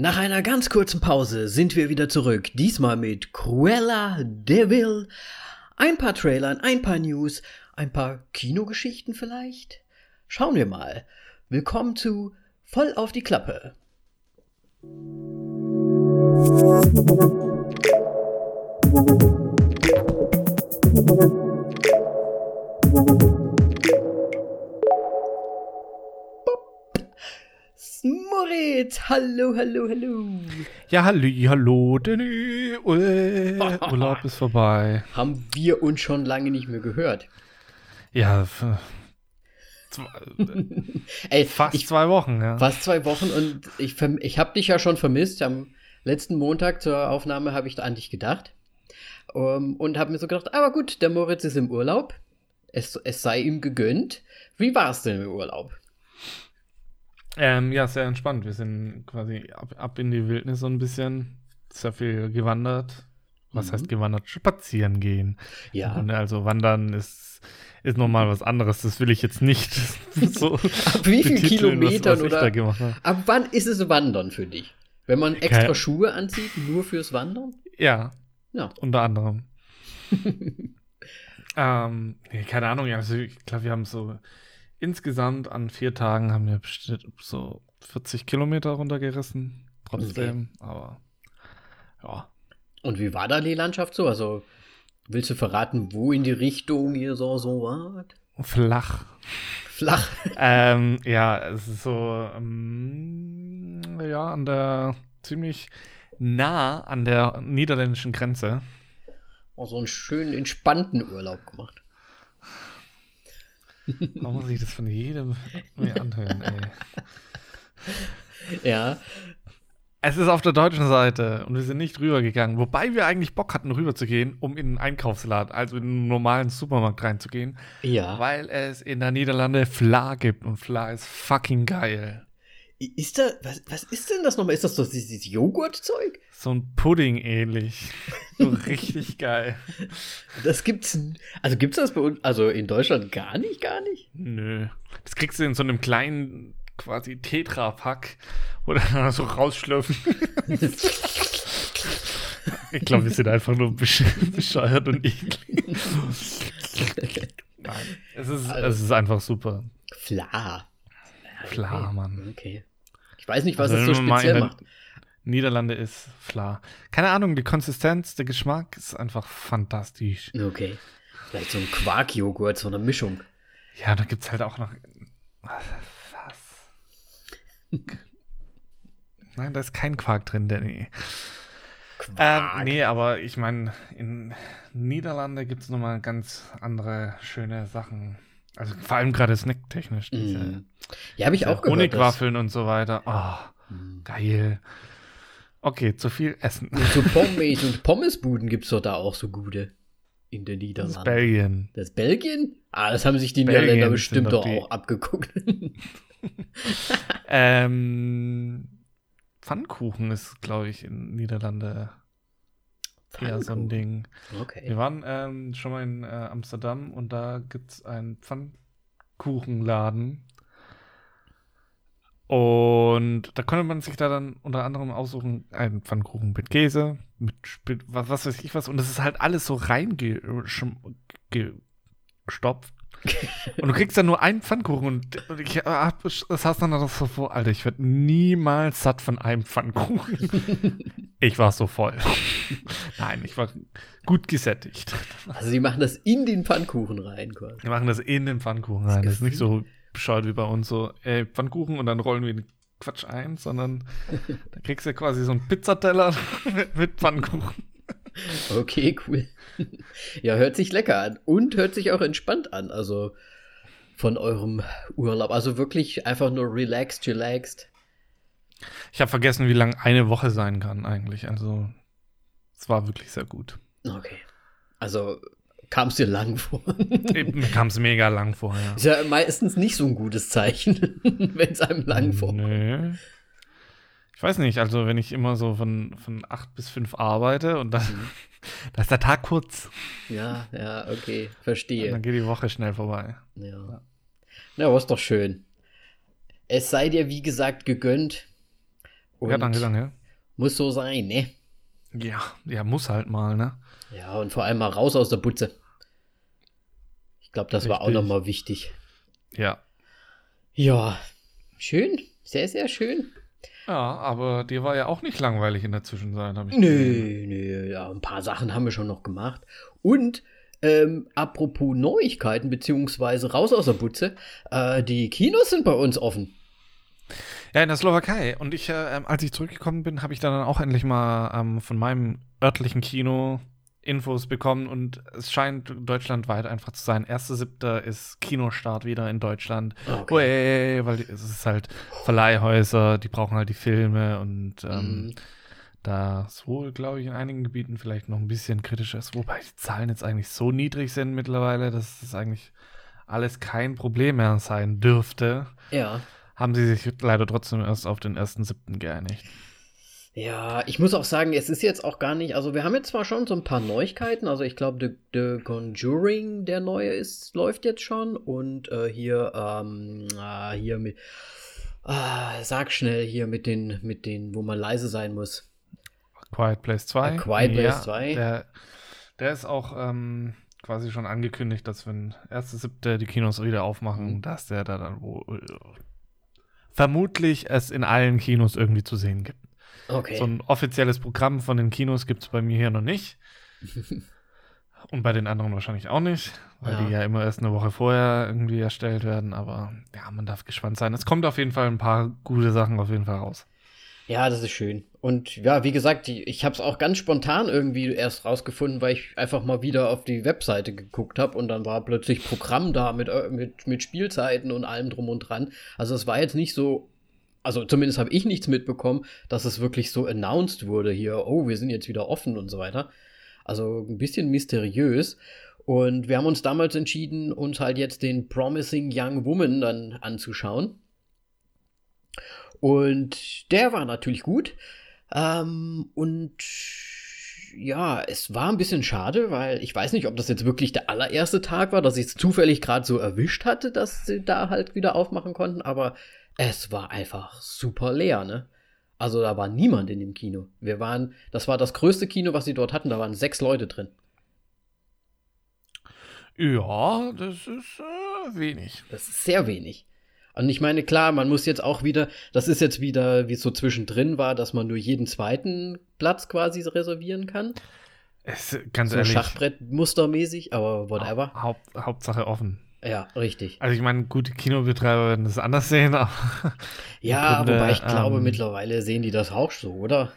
Nach einer ganz kurzen Pause sind wir wieder zurück. Diesmal mit Cruella Devil. Ein paar Trailern, ein paar News, ein paar Kinogeschichten vielleicht? Schauen wir mal. Willkommen zu Voll auf die Klappe. Moritz, hallo, hallo, hallo. Ja, hallo, hallo, Danny. Urlaub ist vorbei. Haben wir uns schon lange nicht mehr gehört. Ja, Ey, fast ich, zwei Wochen, ja. Fast zwei Wochen und ich, ich habe dich ja schon vermisst. Am letzten Montag zur Aufnahme habe ich an dich gedacht. Um, und habe mir so gedacht, aber gut, der Moritz ist im Urlaub. Es, es sei ihm gegönnt. Wie war es denn im Urlaub? Ähm, ja, sehr entspannt. Wir sind quasi ab, ab in die Wildnis so ein bisschen. Sehr viel gewandert. Was Mhm. heißt gewandert? Spazieren gehen. Ja. Und also wandern ist, ist nochmal was anderes. Das will ich jetzt nicht so Ab wie viel betiteln, Kilometern was, was oder-. Ab wann ist es Wandern für dich? Wenn man extra Keine- Schuhe anzieht, nur fürs Wandern? Ja, Ja. unter anderem. ähm, nee, keine Ahnung, also ich glaube, wir haben so insgesamt an vier Tagen haben wir bestimmt so 40 Kilometer runtergerissen. Trotzdem, aber ja. Und wie war da die Landschaft so? Also, willst du verraten, wo in die Richtung ihr so, so wart? Flach. Flach. ähm, ja, es ist so, ähm, ja, an der, ziemlich nah an der niederländischen Grenze. Oh, so einen schönen, entspannten Urlaub gemacht. Warum muss ich das von jedem mir anhören, ey? Ja. Es ist auf der deutschen Seite und wir sind nicht rübergegangen. Wobei wir eigentlich Bock hatten, rüberzugehen, um in einen Einkaufsladen, also in einen normalen Supermarkt reinzugehen. Ja. Weil es in der Niederlande Fla gibt und Fla ist fucking geil. Ist da, was, was ist denn das nochmal? Ist das so dieses Joghurtzeug? So ein Pudding ähnlich. So richtig geil. Das gibt's, also gibt's das bei uns, also in Deutschland gar nicht, gar nicht? Nö. Das kriegst du in so einem kleinen, quasi Tetra-Pack, wo du dann so rausschlürfen. ich glaube, wir sind einfach nur besch bescheuert und eklig. Nein, es ist, Also- es ist einfach super. Fla. Fla, okay. Mann. Okay. Ich weiß nicht, was Also es so speziell macht. Niederlande ist Fla. Keine Ahnung, die Konsistenz, der Geschmack ist einfach fantastisch. Okay. Vielleicht so ein Quarkjoghurt, so eine Mischung. Ja, da gibt es halt auch noch. Was? Nein, da ist kein Quark drin, Danny. Ähm, Quark. nee, aber ich meine, in Niederlande gibt es nochmal ganz andere schöne Sachen. Also vor allem gerade snacktechnisch. Mm. Ja, habe ich auch gehört. Honigwaffeln und so weiter. Oh, Mm. geil. Okay, zu viel Essen. Und so Pommes und Pommesbuden gibt es doch da auch so gute in den Das Niederlanden. ist Belgien. Das Belgien? Ah, das haben sich die Belgien Niederländer bestimmt doch doch auch abgeguckt. Ähm, Pfannkuchen ist, glaube ich, in Niederlande eher so ein Ding. Wir Okay. waren ähm, schon mal in äh, Amsterdam und da gibt es einen Pfannkuchenladen. Und da konnte man sich da dann unter anderem aussuchen, einen Pfannkuchen mit Käse, mit Sp was, was weiß ich was. Und das ist halt alles so reingestopft. Und du kriegst dann nur einen Pfannkuchen. Und, und ich hab, das saß dann da so vor, Alter, ich werde niemals satt von einem Pfannkuchen. ich war so voll. Nein, ich war gut gesättigt. Also die machen das in den Pfannkuchen rein quasi. Wir machen das in den Pfannkuchen rein. Das ist nicht so bescheuert wie bei uns so, ey, Pfannkuchen und dann rollen wir den Quatsch ein, sondern da kriegst du quasi so einen Pizzateller mit Pfannkuchen. Okay, cool. Ja, hört sich lecker an und hört sich auch entspannt an. Also von eurem Urlaub. Also wirklich einfach nur relaxed, relaxed. Ich habe vergessen, wie lang eine Woche sein kann eigentlich. Also es war wirklich sehr gut. Okay. Also kam es dir lang vor. Mir kam es mega lang vorher. Ist ja meistens nicht so ein gutes Zeichen, wenn es einem lang vorkommt. Nö. Ich weiß nicht, also wenn ich immer so von, von 8 bis 5 arbeite und dann, Mhm. da ist der Tag kurz. Ja, ja, okay, Und verstehe. dann geht die Woche schnell vorbei. Ja. Na, aber ist doch schön. Es sei dir, wie gesagt, gegönnt. ja, danke, danke. Muss so sein, ne? Ja, ja, muss halt mal, ne? Ja, und vor allem mal raus aus der Butze. Ich glaube, das war auch Richtig. nochmal wichtig. Ja. Ja, schön. Sehr, sehr schön. Ja, aber dir war ja auch nicht langweilig in der Zwischenzeit, habe ich gesehen. Nö, nö, ja, ein paar Sachen haben wir schon noch gemacht. Und ähm, apropos Neuigkeiten, beziehungsweise raus aus der Butze, äh, die Kinos sind bei uns offen. Ja, in der Slowakei. Und ich, äh, ähm, als ich zurückgekommen bin, habe ich dann auch endlich mal ähm, von meinem örtlichen Kino Infos bekommen und es scheint deutschlandweit einfach zu sein. 1.7. ist Kinostart wieder in Deutschland. Okay. Ui, weil es ist halt Verleihhäuser, die brauchen halt die Filme und ähm, Mhm. da es wohl, glaube ich, in einigen Gebieten vielleicht noch ein bisschen kritischer ist, wobei die Zahlen jetzt eigentlich so niedrig sind mittlerweile, dass es eigentlich alles kein Problem mehr sein dürfte, Ja. haben sie sich leider trotzdem erst auf den 1.7. geeinigt. Ja, ich muss auch sagen, es ist jetzt auch gar nicht, also wir haben jetzt zwar schon so ein paar Neuigkeiten, also ich glaube, The, The Conjuring, der neue ist, läuft jetzt schon und äh, hier, ähm, ah, hier mit, ah, sag schnell hier mit den, mit den, wo man leise sein muss. Quiet Place 2. A Quiet Place 2. Der, der ist auch ähm, quasi schon angekündigt, dass wenn 1.7. die Kinos wieder aufmachen, Mhm. dass der da dann wohl vermutlich es in allen Kinos irgendwie zu sehen gibt. Okay. So ein offizielles Programm von den Kinos gibt es bei mir hier noch nicht. Und bei den anderen wahrscheinlich auch nicht, weil Ja. die ja immer erst eine Woche vorher irgendwie erstellt werden. Aber ja, man darf gespannt sein. Es kommt auf jeden Fall ein paar gute Sachen auf jeden Fall raus. Ja, das ist schön. Und ja, wie gesagt, ich habe es auch ganz spontan irgendwie erst rausgefunden, weil ich einfach mal wieder auf die Webseite geguckt habe und dann war plötzlich Programm da mit, äh, mit, mit Spielzeiten und allem drum und dran. Also es war jetzt nicht so, also zumindest habe ich nichts mitbekommen, dass es wirklich so announced wurde hier, oh, wir sind jetzt wieder offen und so weiter. Also ein bisschen mysteriös. Und wir haben uns damals entschieden, uns halt jetzt den Promising Young Woman dann anzuschauen. Und der war natürlich gut. Ähm, und ja, es war ein bisschen schade, weil ich weiß nicht, ob das jetzt wirklich der allererste Tag war, dass ich es zufällig gerade so erwischt hatte, dass sie da halt wieder aufmachen konnten, aber es war einfach super leer, ne? Also da war niemand in dem Kino. Wir waren, das war das größte Kino, was sie dort hatten, da waren sechs Leute drin. Ja, das ist äh, wenig. Das ist sehr wenig. Und ich meine, klar, man muss jetzt auch wieder, das ist jetzt wieder, wie es so zwischendrin war, dass man nur jeden zweiten Platz quasi reservieren kann. Es, ganz so ehrlich, Schachbrettmustermäßig, aber whatever. Haupt, Hauptsache offen. Ja, richtig. Also ich meine, gute Kinobetreiber werden das anders sehen, aber Ja, Grunde, wobei ich glaube, ähm, mittlerweile sehen die das auch so, oder?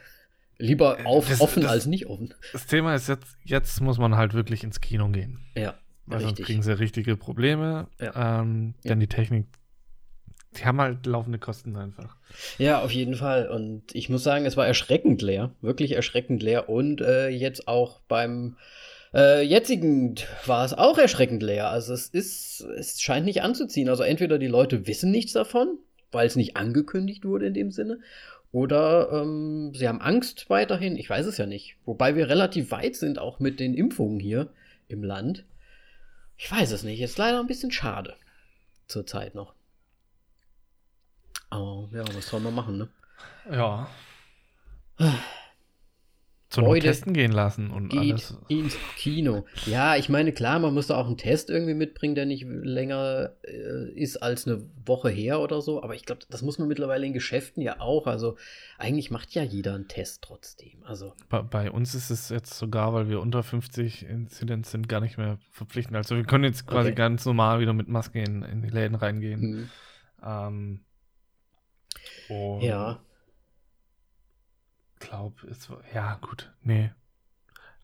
Lieber auf, das- offen das- als nicht offen. das Thema ist jetzt, jetzt muss man halt wirklich ins Kino gehen. Ja, Weil sonst richtig. kriegen sie richtige Probleme. Ähm, Ja. Denn die Technik, die haben halt laufende Kosten einfach. Ja, auf jeden Fall. Und ich muss sagen, es war erschreckend leer. Wirklich erschreckend leer. Und äh, jetzt auch beim äh, jetzigen war es auch erschreckend leer. Also es ist, es scheint nicht anzuziehen. Also entweder die Leute wissen nichts davon, weil es nicht angekündigt wurde in dem Sinne. Oder ähm, sie haben Angst weiterhin. Ich weiß es ja nicht. Wobei wir relativ weit sind, auch mit den Impfungen hier im Land. Ich weiß es nicht. Ist leider ein bisschen schade. Zurzeit noch. Aber ja, was soll man machen, ne? Ja. Zu Not Leute, testen gehen lassen und Geht alles. ins Kino. Ja, ich meine, klar, man muss da auch einen Test irgendwie mitbringen, der nicht länger äh, ist als eine Woche her oder so. Aber ich glaube, das muss man mittlerweile in Geschäften ja auch. Also eigentlich macht ja jeder einen Test trotzdem. Also Bei, bei uns ist es jetzt sogar, weil wir unter 50 Inzidenz sind, gar nicht mehr verpflichtend. Also wir können jetzt quasi Okay. ganz normal wieder mit Maske in, in die Läden reingehen. hm, Ähm, ja. Glaube, es war, ja, gut, nee.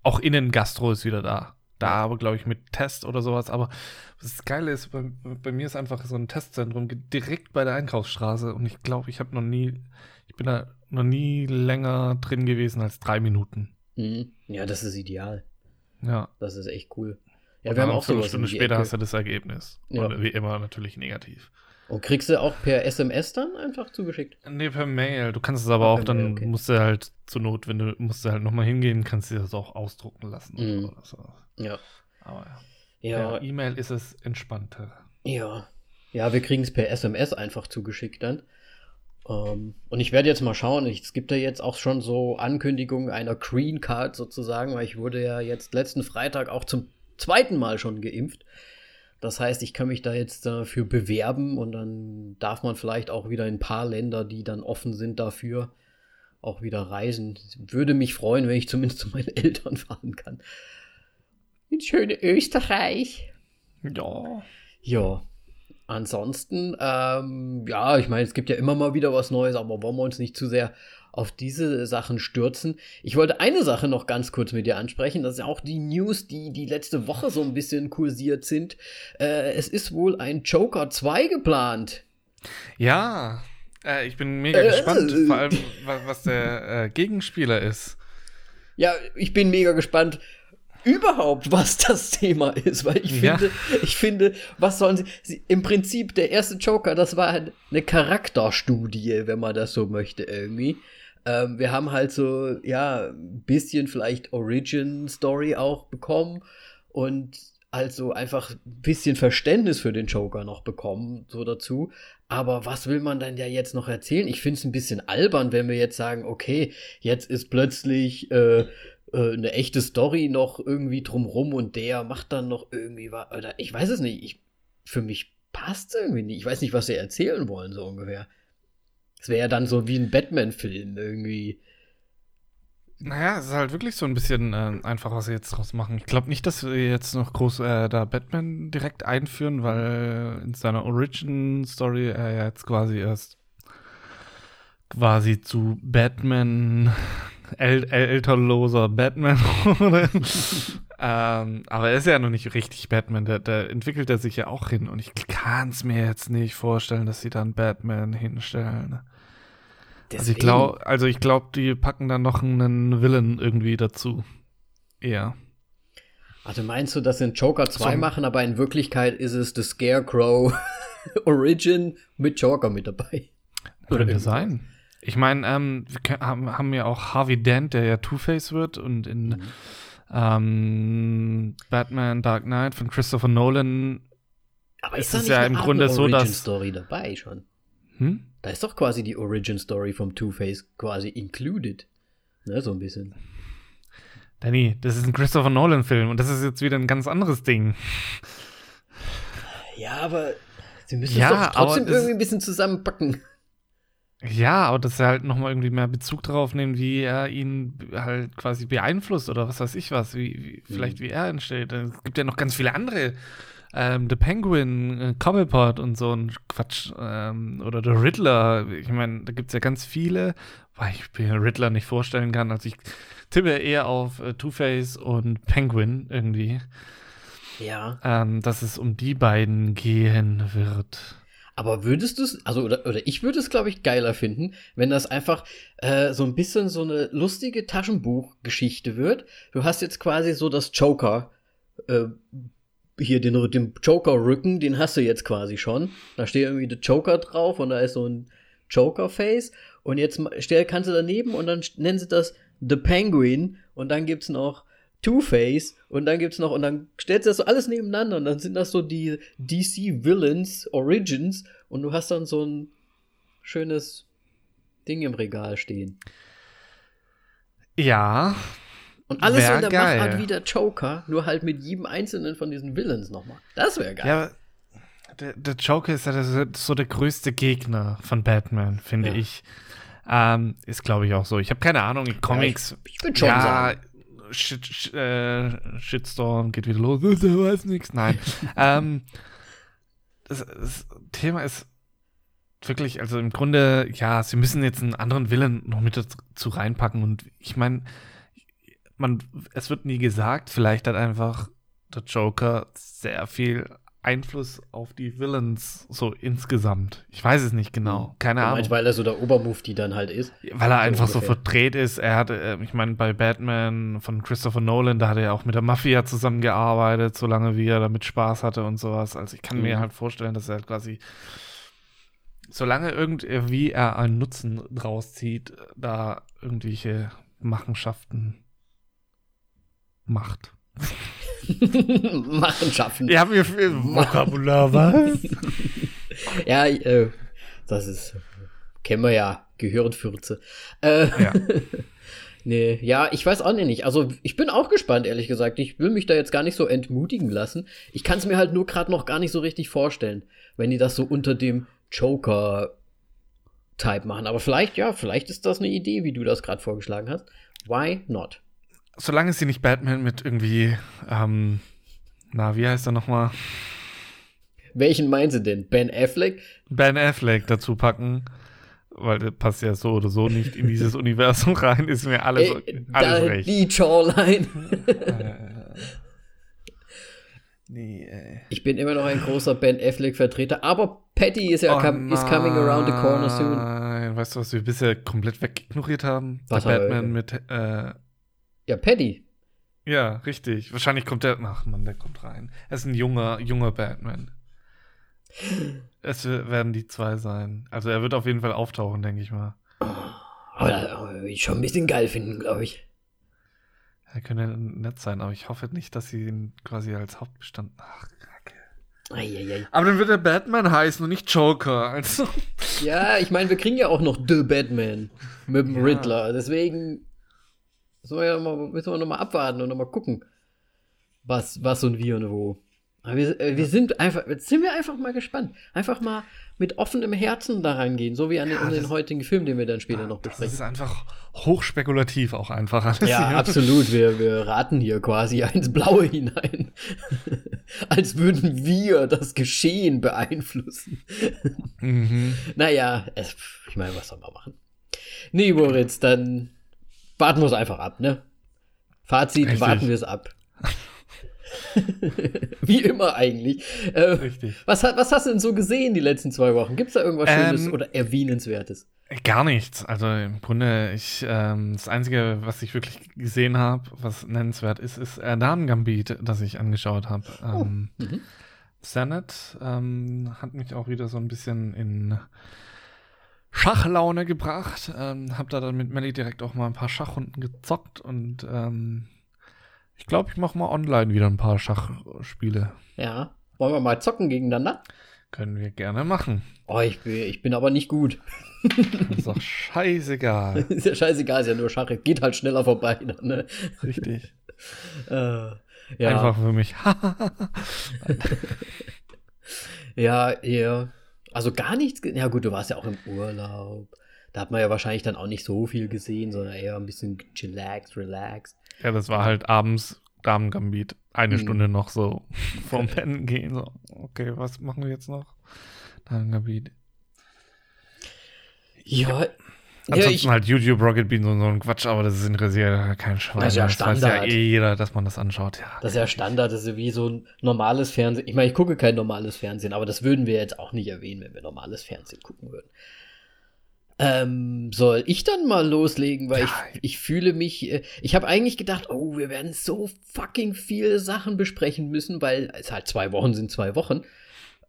Auch Innen-Gastro ist wieder da. Da aber, glaube ich, mit Test oder sowas. Aber das Geile ist, bei, bei mir ist einfach so ein Testzentrum direkt bei der Einkaufsstraße. Und ich glaube, ich habe noch nie, ich bin da noch nie länger drin gewesen als drei Minuten. Hm, ja, das ist ideal. Ja. Das ist echt cool. Ja, wir haben auch eine sowas. Stunde später Ecke. hast du das Ergebnis. Ja. Und wie immer natürlich negativ. Und kriegst du auch per SMS dann einfach zugeschickt? Nee, per Mail. Du kannst es aber Ah, auch dann, Mail, okay. musst du halt zur Not, wenn du musst du halt nochmal hingehen, kannst du das auch ausdrucken lassen. Mhm. Oder so. Ja. Aber ja. Ja, Per E-Mail ist es entspannter. Ja. Ja, wir kriegen es per SMS einfach zugeschickt dann. Ähm, und ich werde jetzt mal schauen. Ich, es gibt ja jetzt auch schon so Ankündigungen einer Green Card sozusagen, weil ich wurde ja jetzt letzten Freitag auch zum zweiten Mal schon geimpft. Das heißt, ich kann mich da jetzt dafür bewerben und dann darf man vielleicht auch wieder in ein paar Länder, die dann offen sind dafür, auch wieder reisen. Würde mich freuen, wenn ich zumindest zu meinen Eltern fahren kann. In schöne Österreich. Ja. Ja. Ansonsten, ähm, ja, ich meine, es gibt ja immer mal wieder was Neues, aber wollen wir uns nicht zu sehr auf diese Sachen stürzen. Ich wollte eine Sache noch ganz kurz mit dir ansprechen. Das ist ja auch die News, die die letzte Woche so ein bisschen kursiert sind. Äh, es ist wohl ein Joker 2 geplant. Ja, äh, ich bin mega äh, gespannt, vor allem was der äh, Gegenspieler ist. Ja, ich bin mega gespannt, überhaupt, was das Thema ist, weil ich ja. finde, ich finde, was sollen sie, sie, im Prinzip der erste Joker, das war halt eine Charakterstudie, wenn man das so möchte irgendwie. Ähm, wir haben halt so, ja, ein bisschen vielleicht Origin-Story auch bekommen und also einfach ein bisschen Verständnis für den Joker noch bekommen, so dazu. Aber was will man dann ja jetzt noch erzählen? Ich finde es ein bisschen albern, wenn wir jetzt sagen, okay, jetzt ist plötzlich äh, äh, eine echte Story noch irgendwie drumrum und der macht dann noch irgendwie was. Oder ich weiß es nicht. Ich, für mich passt es irgendwie nicht. Ich weiß nicht, was sie erzählen wollen, so ungefähr. Es wäre ja dann so wie ein Batman-Film irgendwie. Naja, es ist halt wirklich so ein bisschen äh, einfach, was sie jetzt draus machen. Ich glaube nicht, dass wir jetzt noch groß äh, da Batman direkt einführen, weil in seiner Origin-Story er ja jetzt quasi erst quasi zu Batman äl elternloser Batman ähm, aber er ist ja noch nicht richtig Batman. Da, da entwickelt er sich ja auch hin. Und ich kann es mir jetzt nicht vorstellen, dass sie dann Batman hinstellen. Deswegen. Also ich glaube, also ich glaub, die packen dann noch einen Villain irgendwie dazu. Eher. Also meinst du, dass sie einen Joker 2 so. machen, aber in Wirklichkeit ist es The Scarecrow Origin mit Joker mit dabei? Könnte sein. Ich meine, ähm, wir haben, ja auch Harvey Dent, der ja Two-Face wird und in mhm. ähm, Batman Dark Knight von Christopher Nolan aber ist, ist es ja im Grunde so, dass Story dabei schon. Hm? Da ist doch quasi die Origin Story vom Two-Face quasi included. Ne, so ein bisschen. Danny, das ist ein Christopher Nolan-Film und das ist jetzt wieder ein ganz anderes Ding. Ja, aber sie müssen ja, es doch trotzdem irgendwie ein bisschen zusammenpacken. Ja, aber dass er halt nochmal irgendwie mehr Bezug darauf nimmt, wie er ihn halt quasi beeinflusst oder was weiß ich was, wie, wie vielleicht mhm. wie er entsteht. Es gibt ja noch ganz viele andere. Ähm, The Penguin, äh, Cobblepot und so ein Quatsch. Ähm, oder The Riddler. Ich meine, da gibt es ja ganz viele, weil ich mir Riddler nicht vorstellen kann. Also ich tippe eher auf äh, Two-Face und Penguin irgendwie. Ja. Ähm, dass es um die beiden gehen wird. Aber würdest du es, also oder, oder ich würde es, glaube ich, geiler finden, wenn das einfach äh, so ein bisschen so eine lustige Taschenbuchgeschichte wird. Du hast jetzt quasi so das Joker, äh, hier den, den Joker-Rücken, den hast du jetzt quasi schon. Da steht irgendwie der Joker drauf und da ist so ein Joker-Face. Und jetzt stell, kannst du daneben und dann nennen sie das The Penguin und dann gibt es noch Two-Face und dann gibt's noch, und dann stellst du das so alles nebeneinander und dann sind das so die DC Villains Origins und du hast dann so ein schönes Ding im Regal stehen. Ja. Und alles so in der geil. Machart wie der Joker, nur halt mit jedem einzelnen von diesen Villains nochmal. Das wäre geil. Ja, der, der, Joker ist ja so der größte Gegner von Batman, finde ja. ich. Ähm, ist, glaube ich, auch so. Ich habe keine Ahnung, in Comics. Ja, ich, ich würde schon ja, Shit, Shit, äh, Shitstorm geht wieder los, der weiß nichts. Nein. ähm, das, das, Thema ist wirklich, also im Grunde, ja, sie müssen jetzt einen anderen Willen noch mit dazu reinpacken. Und ich meine, man, es wird nie gesagt, vielleicht hat einfach der Joker sehr viel Einfluss auf die Villains so insgesamt? Ich weiß es nicht genau. Hm. Keine Ahnung. Meinst, weil er so der Obermufti dann halt ist? Weil er einfach so, so verdreht ist. Er hatte, äh, ich meine, bei Batman von Christopher Nolan, da hat er ja auch mit der Mafia zusammengearbeitet, solange wie er damit Spaß hatte und sowas. Also ich kann mhm. mir halt vorstellen, dass er halt quasi, solange irgendwie er einen Nutzen draus zieht, da irgendwelche Machenschaften macht. Machen, schaffen. Wir haben hier viel Vokabular, was? ja, äh, das ist kennen wir ja, Gehirnfürze. Äh, Ja. nee, ja, ich weiß auch nicht. Also ich bin auch gespannt, ehrlich gesagt. Ich will mich da jetzt gar nicht so entmutigen lassen. Ich kann es mir halt nur gerade noch gar nicht so richtig vorstellen, wenn die das so unter dem Joker-Type machen. Aber vielleicht, ja, vielleicht ist das eine Idee, wie du das gerade vorgeschlagen hast. Why not? Solange sie nicht Batman mit irgendwie, ähm, na, wie heißt er nochmal? Welchen meinen sie denn? Ben Affleck? Ben Affleck dazu packen, weil der passt ja so oder so nicht in dieses Universum rein, ist mir alles, Ey, alles da, recht. Die Jawline. nee, ey. Ich bin immer noch ein großer Ben Affleck-Vertreter, aber Patty ist ja Oh com is coming around the corner soon. Nein, weißt du, was wir bisher komplett wegignoriert haben? Was der haben wir Batman denn? mit, äh, Ja, Patty. ja, richtig. Wahrscheinlich kommt der, ach man, der kommt rein. Er ist ein junger, junger Batman. Es werden die zwei sein. Also er wird auf jeden Fall auftauchen, denke ich mal. Aber das aber ich schon ein bisschen geil finden, glaube ich. Er könnte nett sein, aber ich hoffe nicht, dass sie ihn quasi als Hauptbestand. Ach, kacke. Eieiei. Aber dann wird er Batman heißen und nicht Joker. Also. Ja, ich meine, wir kriegen ja auch noch The Batman mit dem Ja. Riddler. Deswegen müssen wir, ja noch mal, müssen wir noch mal abwarten und noch mal gucken, was, was und wie und wo. Aber wir, äh, wir sind einfach, jetzt sind wir einfach mal gespannt. Einfach mal mit offenem Herzen da reingehen, so wie an den, Ja, an den heutigen Film, den wir dann später noch Das ist besprechen. einfach hochspekulativ auch einfach alles. Ja, hier. absolut. Wir, wir raten hier quasi ins Blaue hinein. Als würden wir das Geschehen beeinflussen. Mhm. Naja, ich meine, was soll man machen? Nee, Moritz, dann warten wir es einfach ab, ne? Fazit, Richtig. warten wir es ab. Wie immer eigentlich. Äh, Richtig. was, was hast du denn so gesehen die letzten zwei Wochen? Gibt es da irgendwas Schönes Ähm, oder Erwähnenswertes? Gar nichts. Also im Grunde, ich, ähm, das Einzige, was ich wirklich gesehen habe, was nennenswert ist, ist äh, Damen-Gambit, das ich angeschaut habe. Ähm, Mhm. Sehr nett. Ähm, hat mich auch wieder so ein bisschen in Schachlaune gebracht. Ähm, hab da dann mit Melly direkt auch mal ein paar Schachrunden gezockt und ähm, ich glaube, ich mache mal online wieder ein paar Schachspiele. Ja. Wollen wir mal zocken gegeneinander? Können wir gerne machen. Oh, ich bin, ich bin aber nicht gut. ist doch scheißegal. ist ja scheißegal, ist ja nur Schach. Geht halt schneller vorbei. Dann, ne? Richtig. äh, ja. Einfach für mich. Ja, ja. Also gar nichts. Ja, gut, du warst ja auch im Urlaub. Da hat man ja wahrscheinlich dann auch nicht so viel gesehen, sondern eher ein bisschen chillaxed, relaxed. ja, das war halt abends Damen-Gambit. Eine Mhm. Stunde noch so vorm Pennen gehen. So, okay, was machen wir jetzt noch? Damen-Gambit. Ja. Ja, Ansonsten ich, halt YouTube, Rocket Beans und so ein Quatsch, aber das interessiert ja kein Schwein. Das ist ja weiß ja Standard. eh jeder, dass man das anschaut. Ja. das ist ja Standard, das ist wie so ein normales Fernsehen. Ich meine, ich gucke kein normales Fernsehen, aber das würden wir jetzt auch nicht erwähnen, wenn wir normales Fernsehen gucken würden. Ähm, soll ich dann mal loslegen, weil Ja. ich, ich fühle mich, äh, ich habe eigentlich gedacht, oh, wir werden so fucking viele Sachen besprechen müssen, weil es halt zwei Wochen sind, zwei Wochen.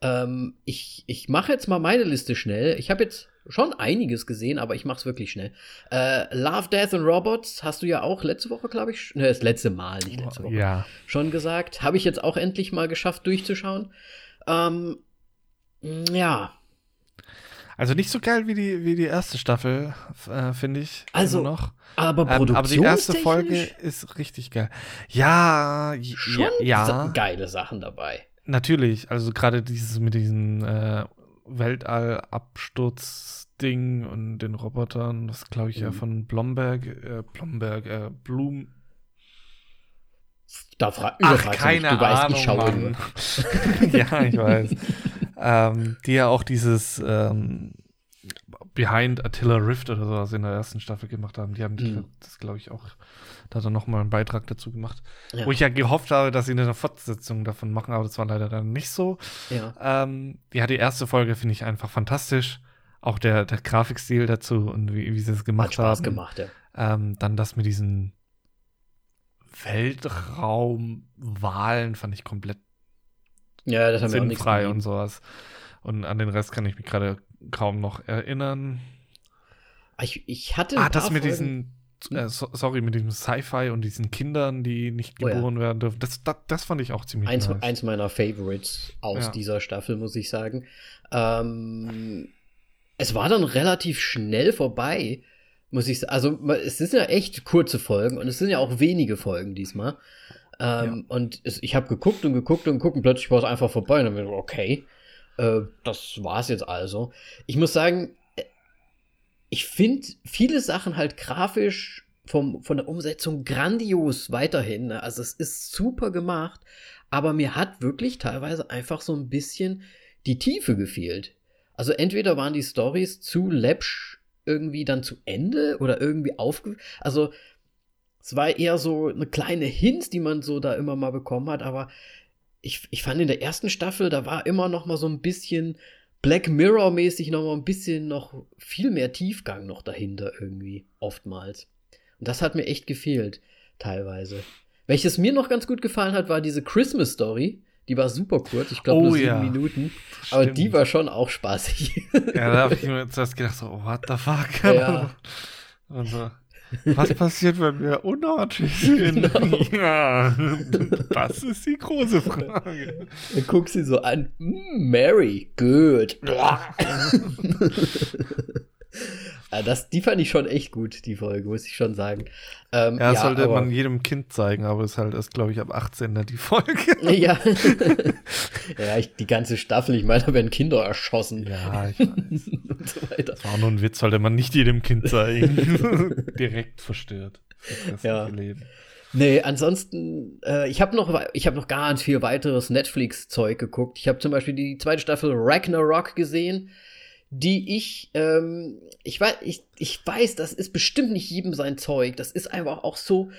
Ähm, ich ich mache jetzt mal meine Liste schnell. Ich habe jetzt schon einiges gesehen, aber ich mache es wirklich schnell. Äh, Love, Death and Robots hast du ja auch letzte Woche, glaube ich, ne, das letzte Mal, nicht letzte Woche, Ja. schon gesagt. Habe ich jetzt auch endlich mal geschafft durchzuschauen. Ähm, ja, Also nicht so geil wie die, wie die erste Staffel, äh, finde ich. Also, noch. aber Ähm, aber die erste Folge ist richtig geil. Ja, schon ja geile Sachen dabei. Natürlich. Also gerade dieses mit diesem äh, Weltallabsturz-Ding und den Robotern, das glaube ich ja Mhm. von Blomberg, äh, Blomberg, äh, Blum. Da fra Ach, keine Du weißt, Ahnung, ich schaue Mann. ja, ich weiß. ähm, die ja auch dieses ähm, Behind Attila Rift oder sowas in der ersten Staffel gemacht haben. Die haben Mhm. das, glaube ich, auch, da hat er nochmal einen Beitrag dazu gemacht. Ja. Wo ich ja gehofft habe, dass sie eine Fortsetzung davon machen, aber das war leider dann nicht so. Ja. Ähm, ja, die erste Folge finde ich einfach fantastisch. Auch der, der Grafikstil dazu und wie, wie sie es gemacht Hat Spaß haben. gemacht, ja. Ähm, dann das mit diesen Weltraumwahlen fand ich komplett Ja, das haben wir auch sinnfrei und sowas. Und an den Rest kann ich mich gerade kaum noch erinnern. Ich, ich hatte Ah, das mit Folgen- diesen, äh, so, sorry, mit diesem Sci-Fi und diesen Kindern, die nicht Oh ja. geboren werden dürfen. Das, das, das fand ich auch ziemlich eins, nice. eins meiner Favorites aus Ja. dieser Staffel, muss ich sagen. Ähm, es war dann relativ schnell vorbei, muss ich sagen. Also, es sind ja echt kurze Folgen und es sind ja auch wenige Folgen diesmal. Ähm, ja. Und es, ich habe geguckt und geguckt und geguckt und plötzlich war es einfach vorbei. Und dann bin ich, okay, äh, das war's jetzt also. Ich muss sagen, äh, ich finde viele Sachen halt grafisch vom, von der Umsetzung grandios weiterhin. Ne? Also es ist super gemacht, aber mir hat wirklich teilweise einfach so ein bisschen die Tiefe gefehlt. Also entweder waren die Stories zu läppsch irgendwie dann zu Ende oder irgendwie aufge... Also es war eher so eine kleine Hint, die man so da immer mal bekommen hat, aber ich, ich fand in der ersten Staffel, da war immer noch mal so ein bisschen Black Mirror-mäßig noch mal ein bisschen noch viel mehr Tiefgang noch dahinter irgendwie, oftmals. Und das hat mir echt gefehlt, teilweise. Welches mir noch ganz gut gefallen hat, war diese Christmas Story. Die war super kurz, ich glaube oh, nur sieben ja. Minuten. Aber die war schon auch spaßig. Ja, da habe ich mir zuerst gedacht, so, what the fuck? Ja. Und so, was passiert, wenn wir unartig sind? Genau. Ja, das ist die große Frage. Dann guckst sie so an. Mm, Mary, good. Ah, das, die fand ich schon echt gut, die Folge, muss ich schon sagen. Ähm, ja, ja, sollte man jedem Kind zeigen, aber es ist halt erst, glaube ich, ab 18 ne, die Folge. Ja, ja ich, die ganze Staffel, ich meine, da werden Kinder erschossen. Ja, ich weiß. Und so weiter. Das war nur ein Witz, sollte man nicht jedem Kind zeigen. Direkt verstört. Ja. Leben. Nee, ansonsten, äh, ich habe noch, ich hab noch ganz viel weiteres Netflix-Zeug geguckt. Ich habe zum Beispiel die zweite Staffel Ragnarok gesehen die ich, ähm, ich weiß, ich, ich weiß, das ist bestimmt nicht jedem sein Zeug. Das ist einfach auch so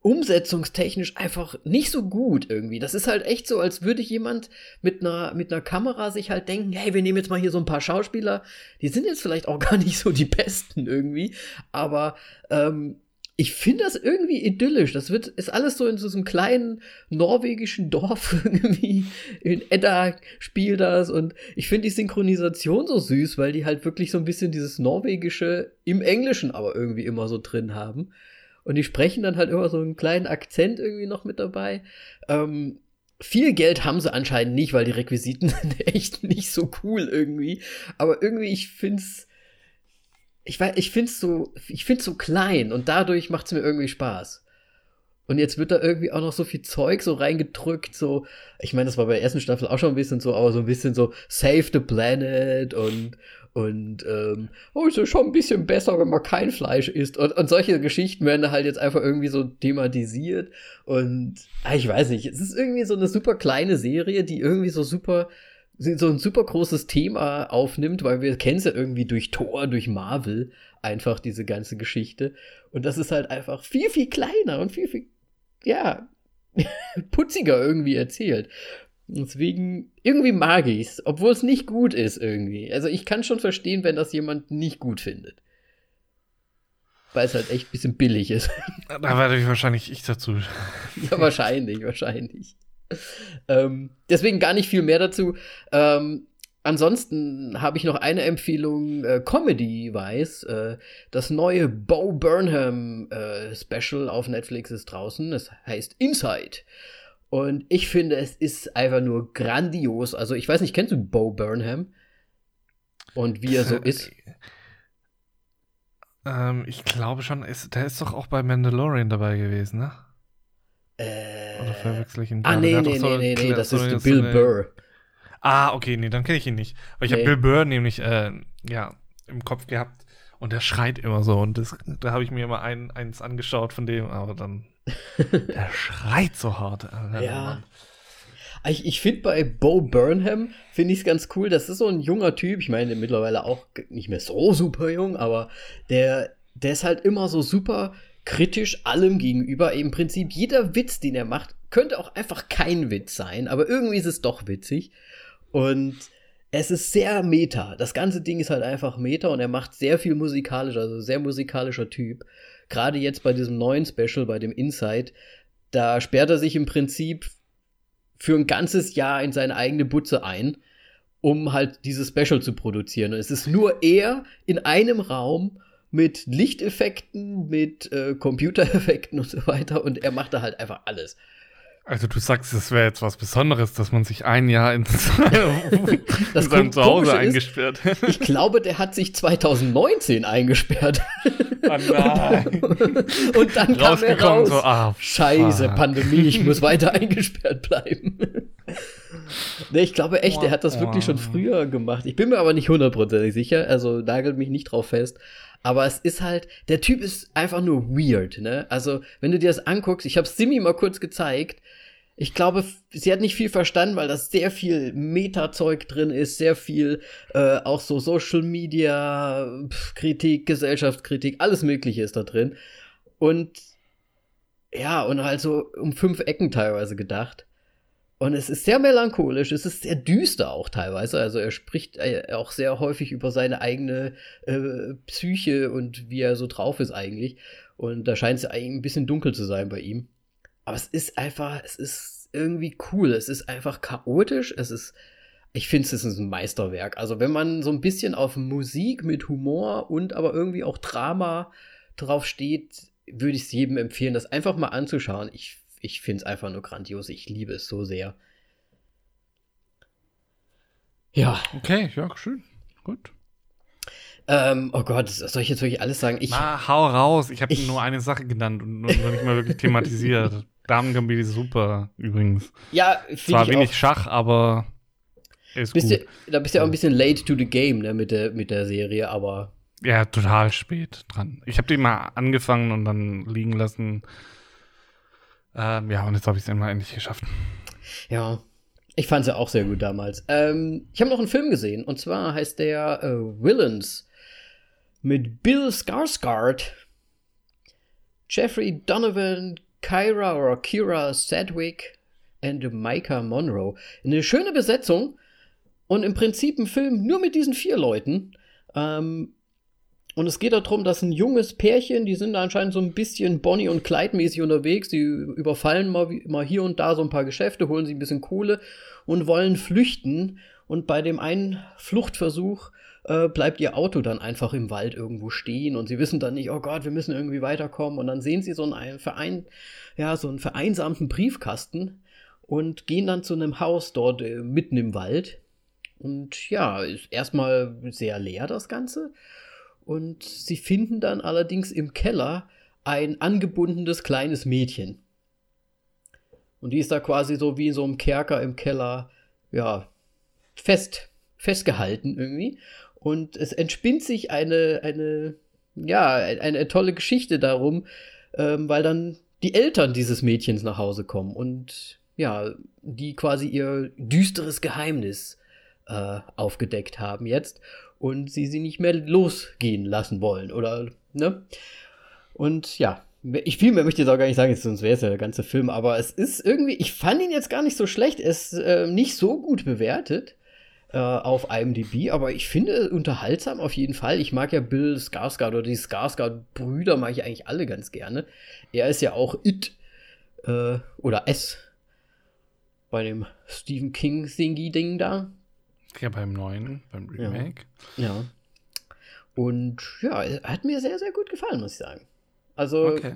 umsetzungstechnisch einfach nicht so gut irgendwie. Das ist halt echt so, als würde jemand mit einer, mit einer Kamera sich halt denken, hey, wir nehmen jetzt mal hier so ein paar Schauspieler, die sind jetzt vielleicht auch gar nicht so die besten irgendwie, aber ähm, ich finde das irgendwie idyllisch. Das wird, ist alles so in so einem kleinen norwegischen Dorf irgendwie. In Edda spielt das und ich finde die Synchronisation so süß, weil die halt wirklich so ein bisschen dieses Norwegische im Englischen aber irgendwie immer so drin haben. Und die sprechen dann halt immer so einen kleinen Akzent irgendwie noch mit dabei. Ähm, viel Geld haben sie anscheinend nicht, weil die Requisiten sind echt nicht so cool irgendwie. Aber irgendwie, ich finde es ich weiß, ich find's so, ich find's so klein und dadurch macht's mir irgendwie Spaß. Und jetzt wird da irgendwie auch noch so viel Zeug so reingedrückt, so, ich meine, das war bei der ersten Staffel auch schon ein bisschen so, aber so ein bisschen so Save the Planet und, und, ähm, oh, ist ja schon ein bisschen besser, wenn man kein Fleisch isst. Und, und solche Geschichten werden halt jetzt einfach irgendwie so thematisiert. Und, ah, ich weiß nicht, es ist irgendwie so eine super kleine Serie, die irgendwie so super so ein super großes Thema aufnimmt, weil wir kennen es ja irgendwie durch Thor, durch Marvel, einfach diese ganze Geschichte. Und das ist halt einfach viel, viel kleiner und viel, viel, ja, putziger irgendwie erzählt. Deswegen, irgendwie mag ich's, obwohl es nicht gut ist irgendwie. Also ich kann schon verstehen, wenn das jemand nicht gut findet. Weil es halt echt ein bisschen billig ist. Da werde ich wahrscheinlich ich dazu. ja, wahrscheinlich, wahrscheinlich ähm, deswegen gar nicht viel mehr dazu. Ähm, ansonsten habe ich noch eine Empfehlung, äh, Comedy-weiß. Äh, das neue Bo Burnham äh, Special auf Netflix ist draußen. Es heißt Inside. Und ich finde, es ist einfach nur grandios. Also, ich weiß nicht, kennst du Bo Burnham? Und wie er so äh, ist? Ähm, ich glaube schon, ist, der ist doch auch bei Mandalorian dabei gewesen, ne? Äh, Oder verwechsel ich ihn? Ah, nee, nee, so nee, nee, nee, das ist Bill so Burr. Ah, okay, nee, dann kenne ich ihn nicht. Aber ich nee. habe Bill Burr nämlich, äh, ja, im Kopf gehabt und der schreit immer so und das, da habe ich mir immer ein, eins angeschaut von dem, aber dann, der schreit so hart. ja. Ich, ich finde bei Bo Burnham, finde ich es ganz cool, das ist so ein junger Typ, ich meine mittlerweile auch nicht mehr so super jung, aber der, der ist halt immer so super kritisch allem gegenüber. Im Prinzip jeder Witz, den er macht, könnte auch einfach kein Witz sein, aber irgendwie ist es doch witzig. Und es ist sehr meta. Das ganze Ding ist halt einfach meta und er macht sehr viel musikalisch, also sehr musikalischer Typ. Gerade jetzt bei diesem neuen Special, bei dem Inside, da sperrt er sich im Prinzip für ein ganzes Jahr in seine eigene Butze ein, um halt dieses Special zu produzieren. Und es ist nur er in einem Raum mit Lichteffekten, mit äh, Computereffekten und so weiter und er macht da halt einfach alles. Also du sagst, es wäre jetzt was Besonderes, dass man sich ein Jahr in, in seinem Zuhause eingesperrt. Ist, ich glaube, der hat sich 2019 eingesperrt. Oh nein. Und dann kam er raus. So, ah, Scheiße, Pandemie, ich muss weiter eingesperrt bleiben. nee, ich glaube echt, der hat das wirklich schon früher gemacht. Ich bin mir aber nicht hundertprozentig sicher, also nagelt mich nicht drauf fest. Aber es ist halt, der Typ ist einfach nur weird, ne? Also, wenn du dir das anguckst, ich habe Simi mal kurz gezeigt. Ich glaube, sie hat nicht viel verstanden, weil da sehr viel Meta-Zeug drin ist, sehr viel äh, auch so Social Media Kritik, Gesellschaftskritik, alles Mögliche ist da drin. Und ja, und halt so um fünf Ecken teilweise gedacht. Und es ist sehr melancholisch, es ist sehr düster auch teilweise. Also er spricht äh, auch sehr häufig über seine eigene äh, Psyche und wie er so drauf ist eigentlich. Und da scheint es eigentlich ein bisschen dunkel zu sein bei ihm. Aber es ist einfach, es ist irgendwie cool. Es ist einfach chaotisch. Es ist, ich finde, es ist ein Meisterwerk. Also wenn man so ein bisschen auf Musik mit Humor und aber irgendwie auch Drama drauf steht, würde ich es jedem empfehlen, das einfach mal anzuschauen. Ich ich finde es einfach nur grandios. Ich liebe es so sehr. Ja. Okay, ja, schön. Gut. Ähm, oh Gott, soll ich jetzt wirklich alles sagen? Ich, Na, hau raus. Ich habe nur eine Sache genannt und noch nicht mal wirklich thematisiert. Damen-Gambit ist super, übrigens. Ja, Zwar wenig auch. Schach, aber ist bist gut. Du, da bist du ja auch ein bisschen late to the game, ne, mit der, mit der Serie, aber. Ja, total spät dran. Ich habe die mal angefangen und dann liegen lassen. Ähm, ja, und jetzt habe ich es immer endlich geschafft. Ja, ich fand es ja auch sehr gut damals. Ähm, ich habe noch einen Film gesehen und zwar heißt der äh, Villains mit Bill Skarsgård, Jeffrey Donovan, Kyra oder Kira Sedgwick und Micah Monroe. Eine schöne Besetzung und im Prinzip ein Film nur mit diesen vier Leuten. Ähm, und es geht darum, dass ein junges Pärchen, die sind anscheinend so ein bisschen Bonnie und Clyde mäßig unterwegs, die überfallen mal, mal hier und da so ein paar Geschäfte, holen sich ein bisschen Kohle und wollen flüchten. Und bei dem einen Fluchtversuch äh, bleibt ihr Auto dann einfach im Wald irgendwo stehen und sie wissen dann nicht, oh Gott, wir müssen irgendwie weiterkommen. Und dann sehen sie so einen Verein, ja, so einen vereinsamten Briefkasten und gehen dann zu einem Haus dort äh, mitten im Wald. Und ja, ist erstmal sehr leer das Ganze. Und sie finden dann allerdings im Keller ein angebundenes kleines Mädchen. Und die ist da quasi so wie in so einem Kerker im Keller, ja, fest, festgehalten irgendwie. Und es entspinnt sich eine, eine, ja, eine tolle Geschichte darum, ähm, weil dann die Eltern dieses Mädchens nach Hause kommen und ja, die quasi ihr düsteres Geheimnis äh, aufgedeckt haben jetzt und sie sie nicht mehr losgehen lassen wollen oder ne? Und ja, ich viel mehr möchte ich auch gar nicht sagen, sonst wäre es ja der ganze Film, aber es ist irgendwie, ich fand ihn jetzt gar nicht so schlecht, er ist äh, nicht so gut bewertet äh, auf IMDb, aber ich finde unterhaltsam auf jeden Fall. Ich mag ja Bill Skarsgård oder die Skarsgård-Brüder mag ich eigentlich alle ganz gerne. Er ist ja auch It äh, oder S bei dem Stephen King-Thingy-Ding da. Ja, beim neuen, beim Remake. Ja. ja. Und ja, hat mir sehr, sehr gut gefallen, muss ich sagen. Also, okay.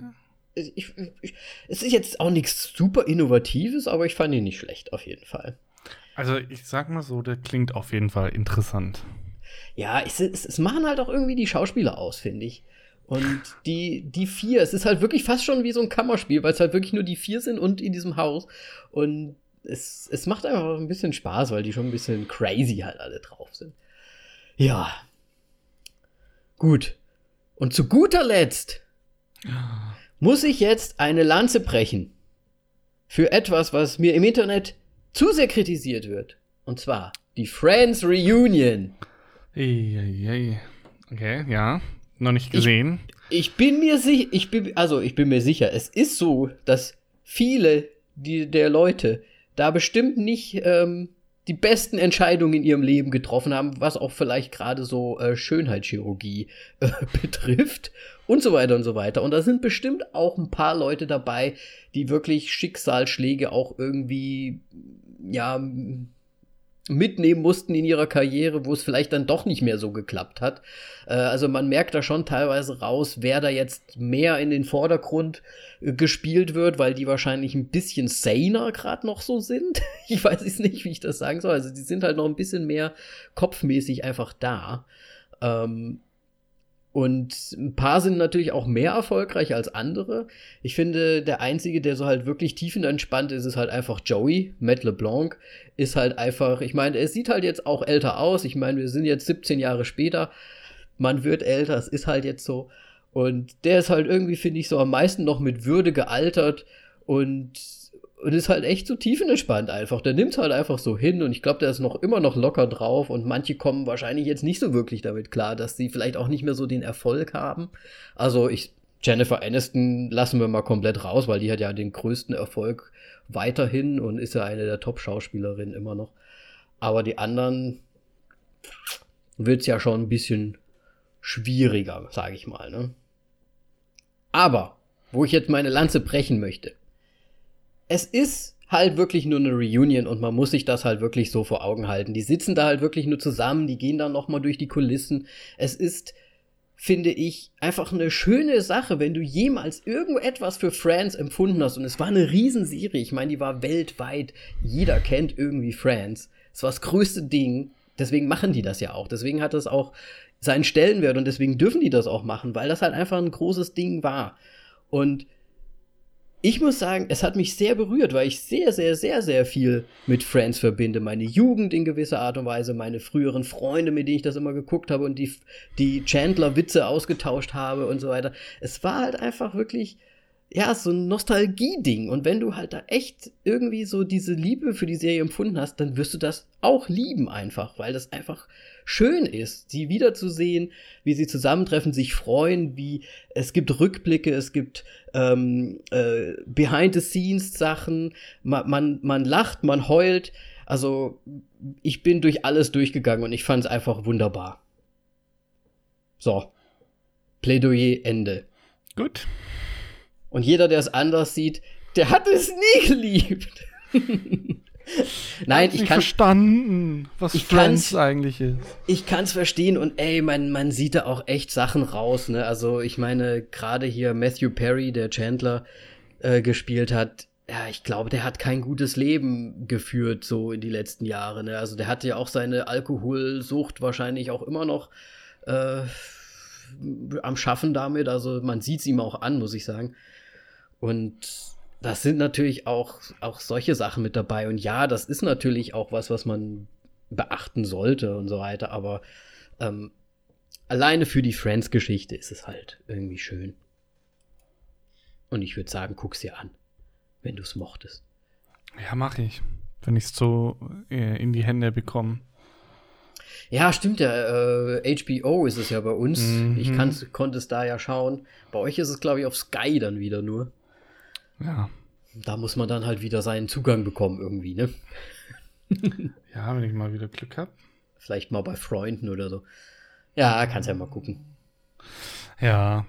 ich, ich, es ist jetzt auch nichts super Innovatives, aber ich fand ihn nicht schlecht, auf jeden Fall. Also, ich sag mal so, der klingt auf jeden Fall interessant. Ja, es, es, es machen halt auch irgendwie die Schauspieler aus, finde ich. Und die, die vier, es ist halt wirklich fast schon wie so ein Kammerspiel, weil es halt wirklich nur die vier sind und in diesem Haus. Und es, es macht einfach ein bisschen Spaß, weil die schon ein bisschen crazy halt alle drauf sind. Ja. Gut. Und zu guter Letzt muss ich jetzt eine Lanze brechen. Für etwas, was mir im Internet zu sehr kritisiert wird. Und zwar die Friends Reunion. Okay, ja. Noch nicht gesehen. Ich, ich bin mir sicher, ich bin, also ich bin mir sicher, es ist so, dass viele die, der Leute da bestimmt nicht ähm, die besten Entscheidungen in ihrem Leben getroffen haben, was auch vielleicht gerade so äh, Schönheitschirurgie äh, betrifft und so weiter und so weiter. Und da sind bestimmt auch ein paar Leute dabei, die wirklich Schicksalsschläge auch irgendwie, ja, mitnehmen mussten in ihrer Karriere, wo es vielleicht dann doch nicht mehr so geklappt hat. Äh, also man merkt da schon teilweise raus, wer da jetzt mehr in den Vordergrund äh, gespielt wird, weil die wahrscheinlich ein bisschen saner gerade noch so sind. ich weiß es nicht, wie ich das sagen soll. Also die sind halt noch ein bisschen mehr kopfmäßig einfach da. Ähm, und ein paar sind natürlich auch mehr erfolgreich als andere. Ich finde, der einzige, der so halt wirklich tiefenentspannt ist, ist halt einfach Joey. Matt LeBlanc ist halt einfach, ich meine, er sieht halt jetzt auch älter aus. Ich meine, wir sind jetzt 17 Jahre später. Man wird älter, es ist halt jetzt so. Und der ist halt irgendwie, finde ich, so am meisten noch mit Würde gealtert und und ist halt echt so tiefenentspannt einfach. Der nimmt halt einfach so hin und ich glaube, der ist noch immer noch locker drauf und manche kommen wahrscheinlich jetzt nicht so wirklich damit klar, dass sie vielleicht auch nicht mehr so den Erfolg haben. Also ich, Jennifer Aniston lassen wir mal komplett raus, weil die hat ja den größten Erfolg weiterhin und ist ja eine der Top-Schauspielerinnen immer noch. Aber die anderen wird es ja schon ein bisschen schwieriger, sage ich mal. Ne? Aber, wo ich jetzt meine Lanze brechen möchte, es ist halt wirklich nur eine Reunion und man muss sich das halt wirklich so vor Augen halten. Die sitzen da halt wirklich nur zusammen, die gehen dann noch mal durch die Kulissen. Es ist finde ich einfach eine schöne Sache, wenn du jemals irgendetwas für Friends empfunden hast und es war eine Riesenserie. Ich meine, die war weltweit. Jeder kennt irgendwie Friends. Es war das größte Ding. Deswegen machen die das ja auch. Deswegen hat das auch seinen Stellenwert und deswegen dürfen die das auch machen, weil das halt einfach ein großes Ding war. Und ich muss sagen, es hat mich sehr berührt, weil ich sehr, sehr, sehr, sehr viel mit Friends verbinde. Meine Jugend in gewisser Art und Weise, meine früheren Freunde, mit denen ich das immer geguckt habe und die, die Chandler-Witze ausgetauscht habe und so weiter. Es war halt einfach wirklich, ja, so ein Nostalgie-Ding. Und wenn du halt da echt irgendwie so diese Liebe für die Serie empfunden hast, dann wirst du das auch lieben einfach, weil das einfach schön ist, sie wiederzusehen, wie sie zusammentreffen, sich freuen, wie es gibt Rückblicke, es gibt ähm, äh, Behind-the-Scenes-Sachen, man, man, man lacht, man heult. Also ich bin durch alles durchgegangen und ich fand es einfach wunderbar. So. Plädoyer Ende. Gut. Und jeder, der es anders sieht, der hat es nie geliebt. Nein, ich kann verstanden, was ich Friends eigentlich ist. Ich kann es verstehen und ey, man, man sieht da auch echt Sachen raus. Ne? Also ich meine, gerade hier Matthew Perry, der Chandler äh, gespielt hat, ja, ich glaube, der hat kein gutes Leben geführt so in die letzten Jahre. Ne? Also der hatte ja auch seine Alkoholsucht wahrscheinlich auch immer noch äh, am Schaffen damit. Also man sieht es ihm auch an, muss ich sagen. Und das sind natürlich auch, auch solche Sachen mit dabei. Und ja, das ist natürlich auch was, was man beachten sollte und so weiter. Aber ähm, alleine für die Friends-Geschichte ist es halt irgendwie schön. Und ich würde sagen, guck's dir an, wenn du es mochtest. Ja, mache ich. Wenn ich es so äh, in die Hände bekomme. Ja, stimmt ja. Äh, HBO ist es ja bei uns. Mhm. Ich konnte es da ja schauen. Bei euch ist es, glaube ich, auf Sky dann wieder nur. Ja. Da muss man dann halt wieder seinen Zugang bekommen irgendwie, ne? ja, wenn ich mal wieder Glück habe. Vielleicht mal bei Freunden oder so. Ja, kannst ja mal gucken. Ja.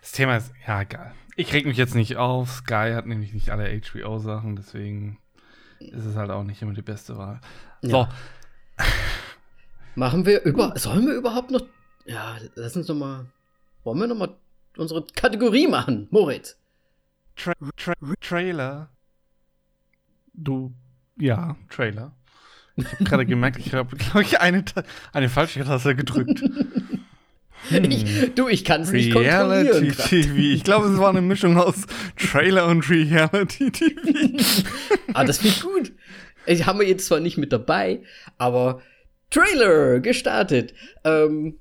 Das Thema ist, ja, egal. Ich reg mich jetzt nicht auf. Sky hat nämlich nicht alle HBO-Sachen, deswegen ist es halt auch nicht immer die beste Wahl. So. Ja. Machen wir über. Sollen wir überhaupt noch. Ja, lass uns noch mal. Wollen wir noch mal unsere Kategorie machen, Moritz. Tra Tra Trailer. Du, ja, Trailer. Ich habe gerade gemerkt, ich habe, glaube ich, eine, eine falsche Taste gedrückt. Hm. Ich, du, ich kann es nicht kontrollieren. Reality TV. Ich glaube, es war eine Mischung aus Trailer und Reality TV. ah, das finde ich gut. Ich haben wir jetzt zwar nicht mit dabei, aber Trailer gestartet. Ähm,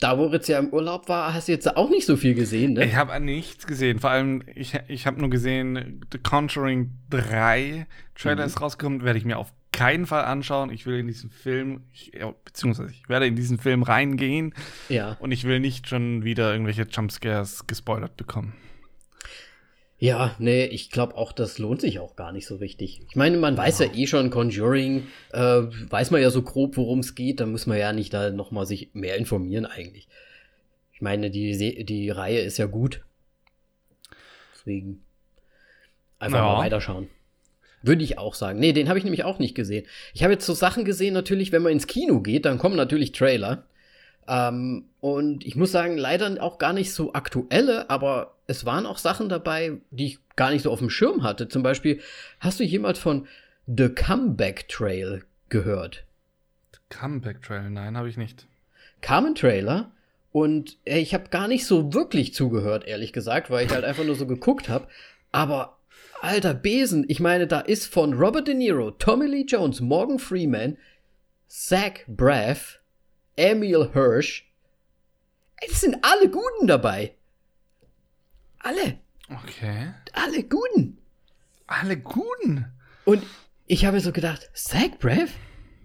da Moritz ja im Urlaub war, hast du jetzt auch nicht so viel gesehen, ne? Ich habe nichts gesehen. Vor allem, ich, ich habe nur gesehen, The Conjuring 3 Trailer mhm. ist rausgekommen, werde ich mir auf keinen Fall anschauen. Ich will in diesen Film, ich, beziehungsweise ich werde in diesen Film reingehen. Ja. Und ich will nicht schon wieder irgendwelche Jumpscares gespoilert bekommen. Ja, nee, ich glaube auch, das lohnt sich auch gar nicht so richtig. Ich meine, man weiß ja, ja eh schon, Conjuring, äh, weiß man ja so grob, worum es geht, da muss man ja nicht da nochmal sich mehr informieren eigentlich. Ich meine, die, die Reihe ist ja gut. Deswegen einfach ja. mal weiterschauen. Würde ich auch sagen. Nee, den habe ich nämlich auch nicht gesehen. Ich habe jetzt so Sachen gesehen, natürlich, wenn man ins Kino geht, dann kommen natürlich Trailer. Ähm, und ich muss sagen, leider auch gar nicht so aktuelle, aber es waren auch Sachen dabei, die ich gar nicht so auf dem Schirm hatte. Zum Beispiel, hast du jemals von The Comeback Trail gehört? The Comeback Trail, nein, habe ich nicht. Kam ein Trailer und ich habe gar nicht so wirklich zugehört, ehrlich gesagt, weil ich halt einfach nur so geguckt habe. Aber alter Besen, ich meine, da ist von Robert De Niro, Tommy Lee Jones, Morgan Freeman, Zach Braff, Emil Hirsch. Es sind alle Guten dabei. Alle. Okay. Alle Guten. Alle Guten. Und ich habe so gedacht, Zach Braff?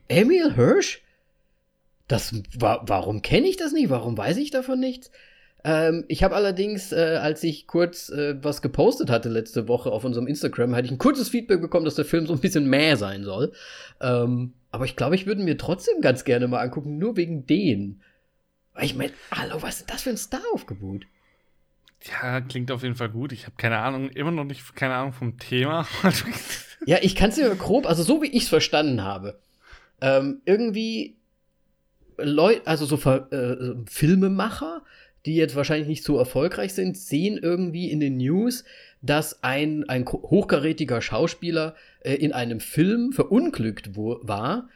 Emil Hirsch? Das, wa warum kenne ich das nicht? Warum weiß ich davon nichts? Ähm, ich habe allerdings, äh, als ich kurz äh, was gepostet hatte letzte Woche auf unserem Instagram, hatte ich ein kurzes Feedback bekommen, dass der Film so ein bisschen mehr sein soll. Ähm, aber ich glaube, ich würde mir trotzdem ganz gerne mal angucken, nur wegen denen. Weil ich meine, hallo, was ist das für ein Star-Aufgebot? Ja, klingt auf jeden Fall gut. Ich habe keine Ahnung, immer noch nicht keine Ahnung vom Thema. ja, ich kann es dir grob, also so wie ich es verstanden habe. Ähm, irgendwie Leute, also so äh, Filmemacher, die jetzt wahrscheinlich nicht so erfolgreich sind, sehen irgendwie in den News, dass ein, ein hochkarätiger Schauspieler äh, in einem Film verunglückt war,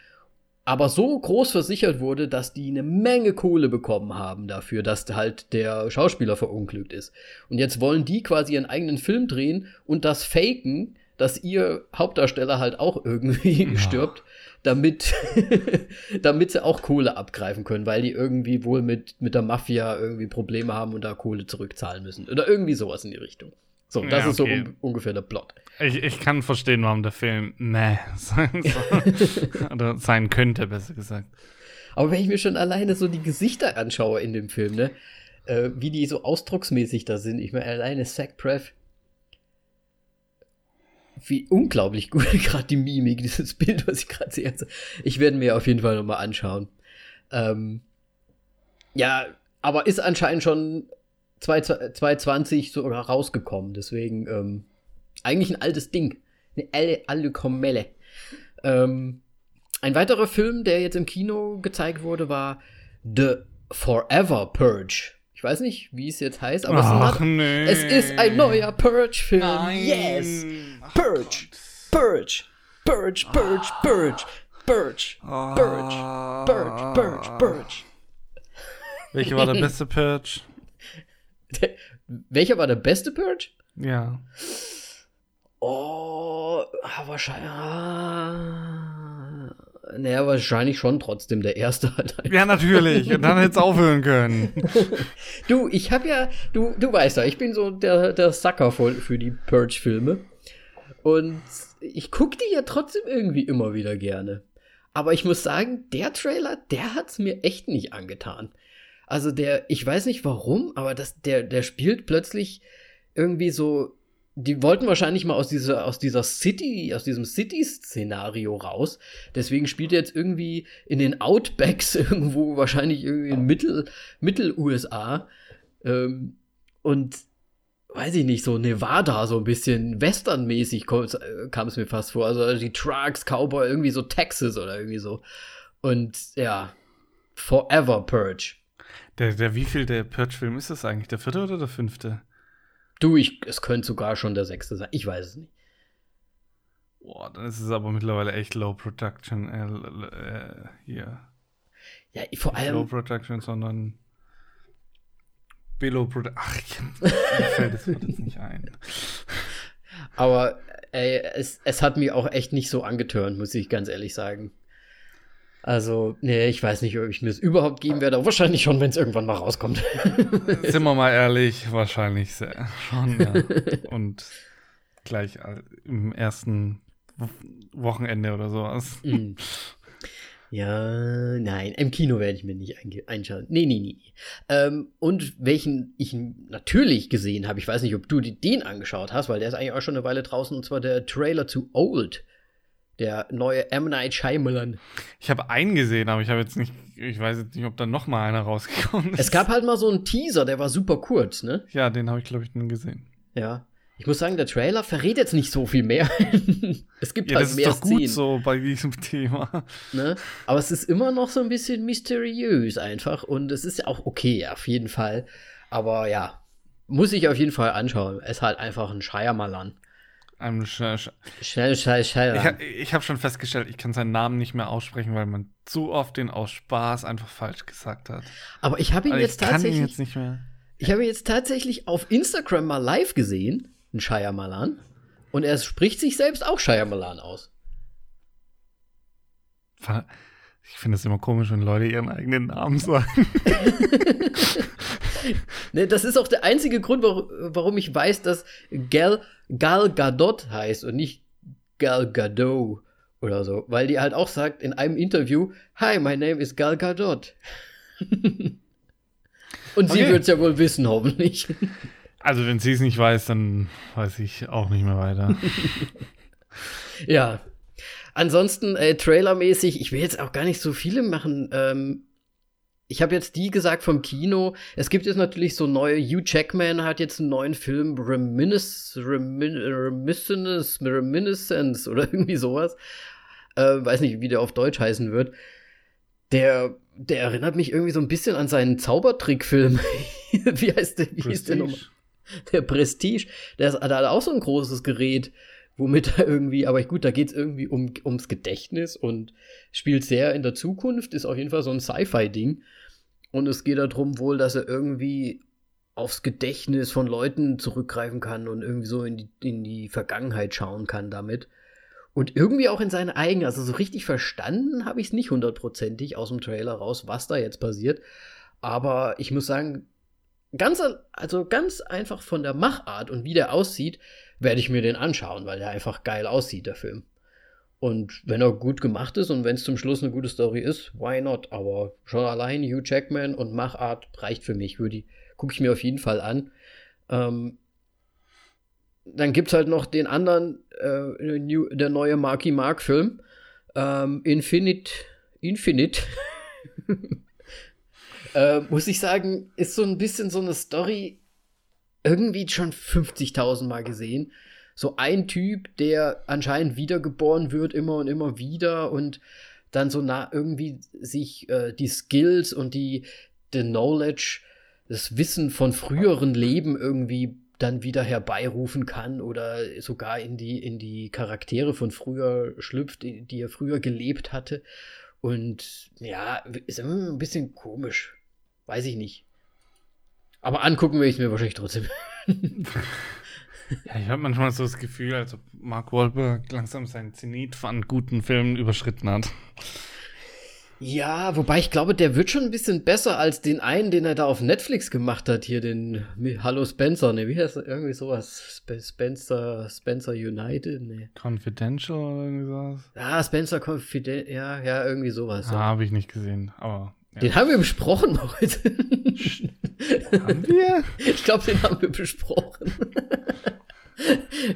aber so groß versichert wurde, dass die eine Menge Kohle bekommen haben dafür, dass halt der Schauspieler verunglückt ist. Und jetzt wollen die quasi ihren eigenen Film drehen und das faken, dass ihr Hauptdarsteller halt auch irgendwie ja. stirbt, damit, damit sie auch Kohle abgreifen können, weil die irgendwie wohl mit, mit der Mafia irgendwie Probleme haben und da Kohle zurückzahlen müssen. Oder irgendwie sowas in die Richtung. So, das ja, ist so un ungefähr der Plot. Ich, ich kann verstehen, warum der Film meh sein, soll. Oder sein könnte, besser gesagt. Aber wenn ich mir schon alleine so die Gesichter anschaue in dem Film, ne, äh, wie die so ausdrucksmäßig da sind, ich meine, alleine Zach Preff, wie unglaublich gut gerade die Mimik, dieses Bild, was ich gerade sehe. Ich werde mir auf jeden Fall nochmal anschauen. Ähm, ja, aber ist anscheinend schon 2020 sogar rausgekommen. Deswegen ähm, eigentlich ein altes Ding. Eine alte, alte Komelle. Ähm, ein weiterer Film, der jetzt im Kino gezeigt wurde, war The Forever Purge. Ich weiß nicht, wie es jetzt heißt, aber Ach, es, nee. es, ist ein neuer Purge-Film. Yes! Purge! Purge! Purge! Purge! Purge! Purge! Purge! Purge! Purge! Purge! Welcher war der beste Purge? welcher war der beste Purge? Ja. Oh, wahrscheinlich. Ah, naja, wahrscheinlich schon trotzdem der erste halt. Ja, natürlich. Und dann hätte es aufhören können. du, ich hab ja, du, du weißt ja, ich bin so der, der Sucker für, für die Purge-Filme. Und ich gucke die ja trotzdem irgendwie immer wieder gerne. Aber ich muss sagen, der Trailer, der hat's mir echt nicht angetan. Also der, ich weiß nicht warum, aber das, der, der spielt plötzlich irgendwie so die wollten wahrscheinlich mal aus dieser, aus dieser City, aus diesem City-Szenario raus. Deswegen spielt er jetzt irgendwie in den Outbacks irgendwo, wahrscheinlich irgendwie in Mittel, Mittel-USA. Ähm, und weiß ich nicht, so Nevada, so ein bisschen westernmäßig kam es mir fast vor. Also die Trucks, Cowboy, irgendwie so Texas oder irgendwie so. Und ja, Forever Purge. Der, der viel der Purge-Film ist das eigentlich? Der vierte oder der fünfte? Du, ich, es könnte sogar schon der sechste sein. Ich weiß es nicht. Boah, dann ist es aber mittlerweile echt Low Production äh, äh, hier. Ja, vor allem. Low Production, sondern Below Production. Ach, mir fällt das jetzt nicht ein. Aber ey, es, es hat mich auch echt nicht so angetörnt, muss ich ganz ehrlich sagen. Also, nee, ich weiß nicht, ob ich mir es überhaupt geben werde, aber wahrscheinlich schon, wenn es irgendwann mal rauskommt. Sind wir mal ehrlich, wahrscheinlich sehr, schon, ja. Und gleich im ersten Wochenende oder sowas. Mm. Ja, nein, im Kino werde ich mir nicht einschauen. Nee, nee, nee. Ähm, und welchen ich natürlich gesehen habe, ich weiß nicht, ob du den angeschaut hast, weil der ist eigentlich auch schon eine Weile draußen, und zwar der Trailer zu Old der neue M. Night Shyamalan. Ich habe einen gesehen, aber ich habe jetzt nicht, ich weiß jetzt nicht, ob da noch mal einer rausgekommen ist. Es gab halt mal so einen Teaser, der war super kurz, ne? Ja, den habe ich, glaube ich, nie gesehen. Ja. Ich muss sagen, der Trailer verrät jetzt nicht so viel mehr. es gibt Ja, halt das ist mehr doch gut Szenen. so bei diesem Thema. Ne? Aber es ist immer noch so ein bisschen mysteriös einfach. Und es ist ja auch okay, auf jeden Fall. Aber ja, muss ich auf jeden Fall anschauen. Es ist halt einfach ein Shyamalan. Sch Schnell, schnell, ich schnell. ha- ich habe schon festgestellt, ich kann seinen Namen nicht mehr aussprechen, weil man zu oft den aus Spaß einfach falsch gesagt hat. Aber ich habe ihn Also jetzt ich kann ihn tatsächlich. jetzt nicht mehr. Ich habe ihn jetzt tatsächlich auf Instagram mal live gesehen, ein Shyamalan. Und er spricht sich selbst auch Shyamalan aus. Ich finde es immer komisch, wenn Leute ihren eigenen Namen sagen. Ne, das ist auch der einzige Grund, warum, ich weiß, dass Gal, Gal Gadot heißt und nicht Gal Gadot oder so. Weil die halt auch sagt in einem Interview, Hi, my name is Gal Gadot. und sie Okay. wird es ja wohl wissen, hoffentlich. Also, wenn sie es nicht weiß, dann weiß ich auch nicht mehr weiter. Ja. Ansonsten, äh, trailermäßig, ich will jetzt auch gar nicht so viele machen. Ähm, ich habe jetzt die gesagt vom Kino. Es gibt jetzt natürlich so neue. Hugh Jackman hat jetzt einen neuen Film, Reminis Remin Reminiscence, Reminiscence oder irgendwie sowas. Äh, weiß nicht, wie der auf Deutsch heißen wird. Der, der erinnert mich irgendwie so ein bisschen an seinen Zaubertrickfilm. wie heißt der? Wie hieß der nochmal? Der Prestige, der ist, hat auch so ein großes Gerät, womit er irgendwie, aber gut, da geht es irgendwie um, ums Gedächtnis und spielt sehr in der Zukunft, ist auf jeden Fall so ein Sci-Fi-Ding. Und es geht darum wohl, dass er irgendwie aufs Gedächtnis von Leuten zurückgreifen kann und irgendwie so in die, in die Vergangenheit schauen kann damit. Und irgendwie auch in seine eigene, also so richtig verstanden habe ich es nicht hundertprozentig aus dem Trailer raus, was da jetzt passiert. Aber ich muss sagen, ganz, also ganz einfach von der Machart und wie der aussieht, werde ich mir den anschauen, weil der einfach geil aussieht, der Film. Und wenn er gut gemacht ist und wenn es zum Schluss eine gute Story ist, why not? Aber schon allein Hugh Jackman und Machart reicht für mich. Würde gucke ich mir auf jeden Fall an. Ähm, dann gibt es halt noch den anderen, äh, new, der neue Marky Mark Film, ähm, Infinite, Infinite. äh, muss ich sagen, ist so ein bisschen so eine Story, irgendwie schon 50.000 Mal gesehen. So ein Typ, der anscheinend wiedergeboren wird, immer und immer wieder und dann so nah irgendwie sich äh, die Skills und die the Knowledge, das Wissen von früheren Leben irgendwie dann wieder herbeirufen kann oder sogar in die, in die Charaktere von früher schlüpft, die, die er früher gelebt hatte. Und ja, ist immer ein bisschen komisch. Weiß ich nicht. Aber angucken will ich es mir wahrscheinlich trotzdem. Ja, ich habe manchmal so das Gefühl, als ob Mark Wahlberg langsam seinen Zenit an guten Filmen überschritten hat. Ja, wobei ich glaube, der wird schon ein bisschen besser als den einen, den er da auf Netflix gemacht hat, hier den Hallo Spencer, ne, wie heißt das? Irgendwie sowas. Sp Spencer, Spencer United, ne. Confidential oder irgendwie sowas? Ah, Spencer Confident, ja, ja, irgendwie sowas. Ah, Ja. habe ich nicht gesehen, aber. Ja. Den haben wir besprochen heute. haben wir? Ich glaube, den haben wir besprochen.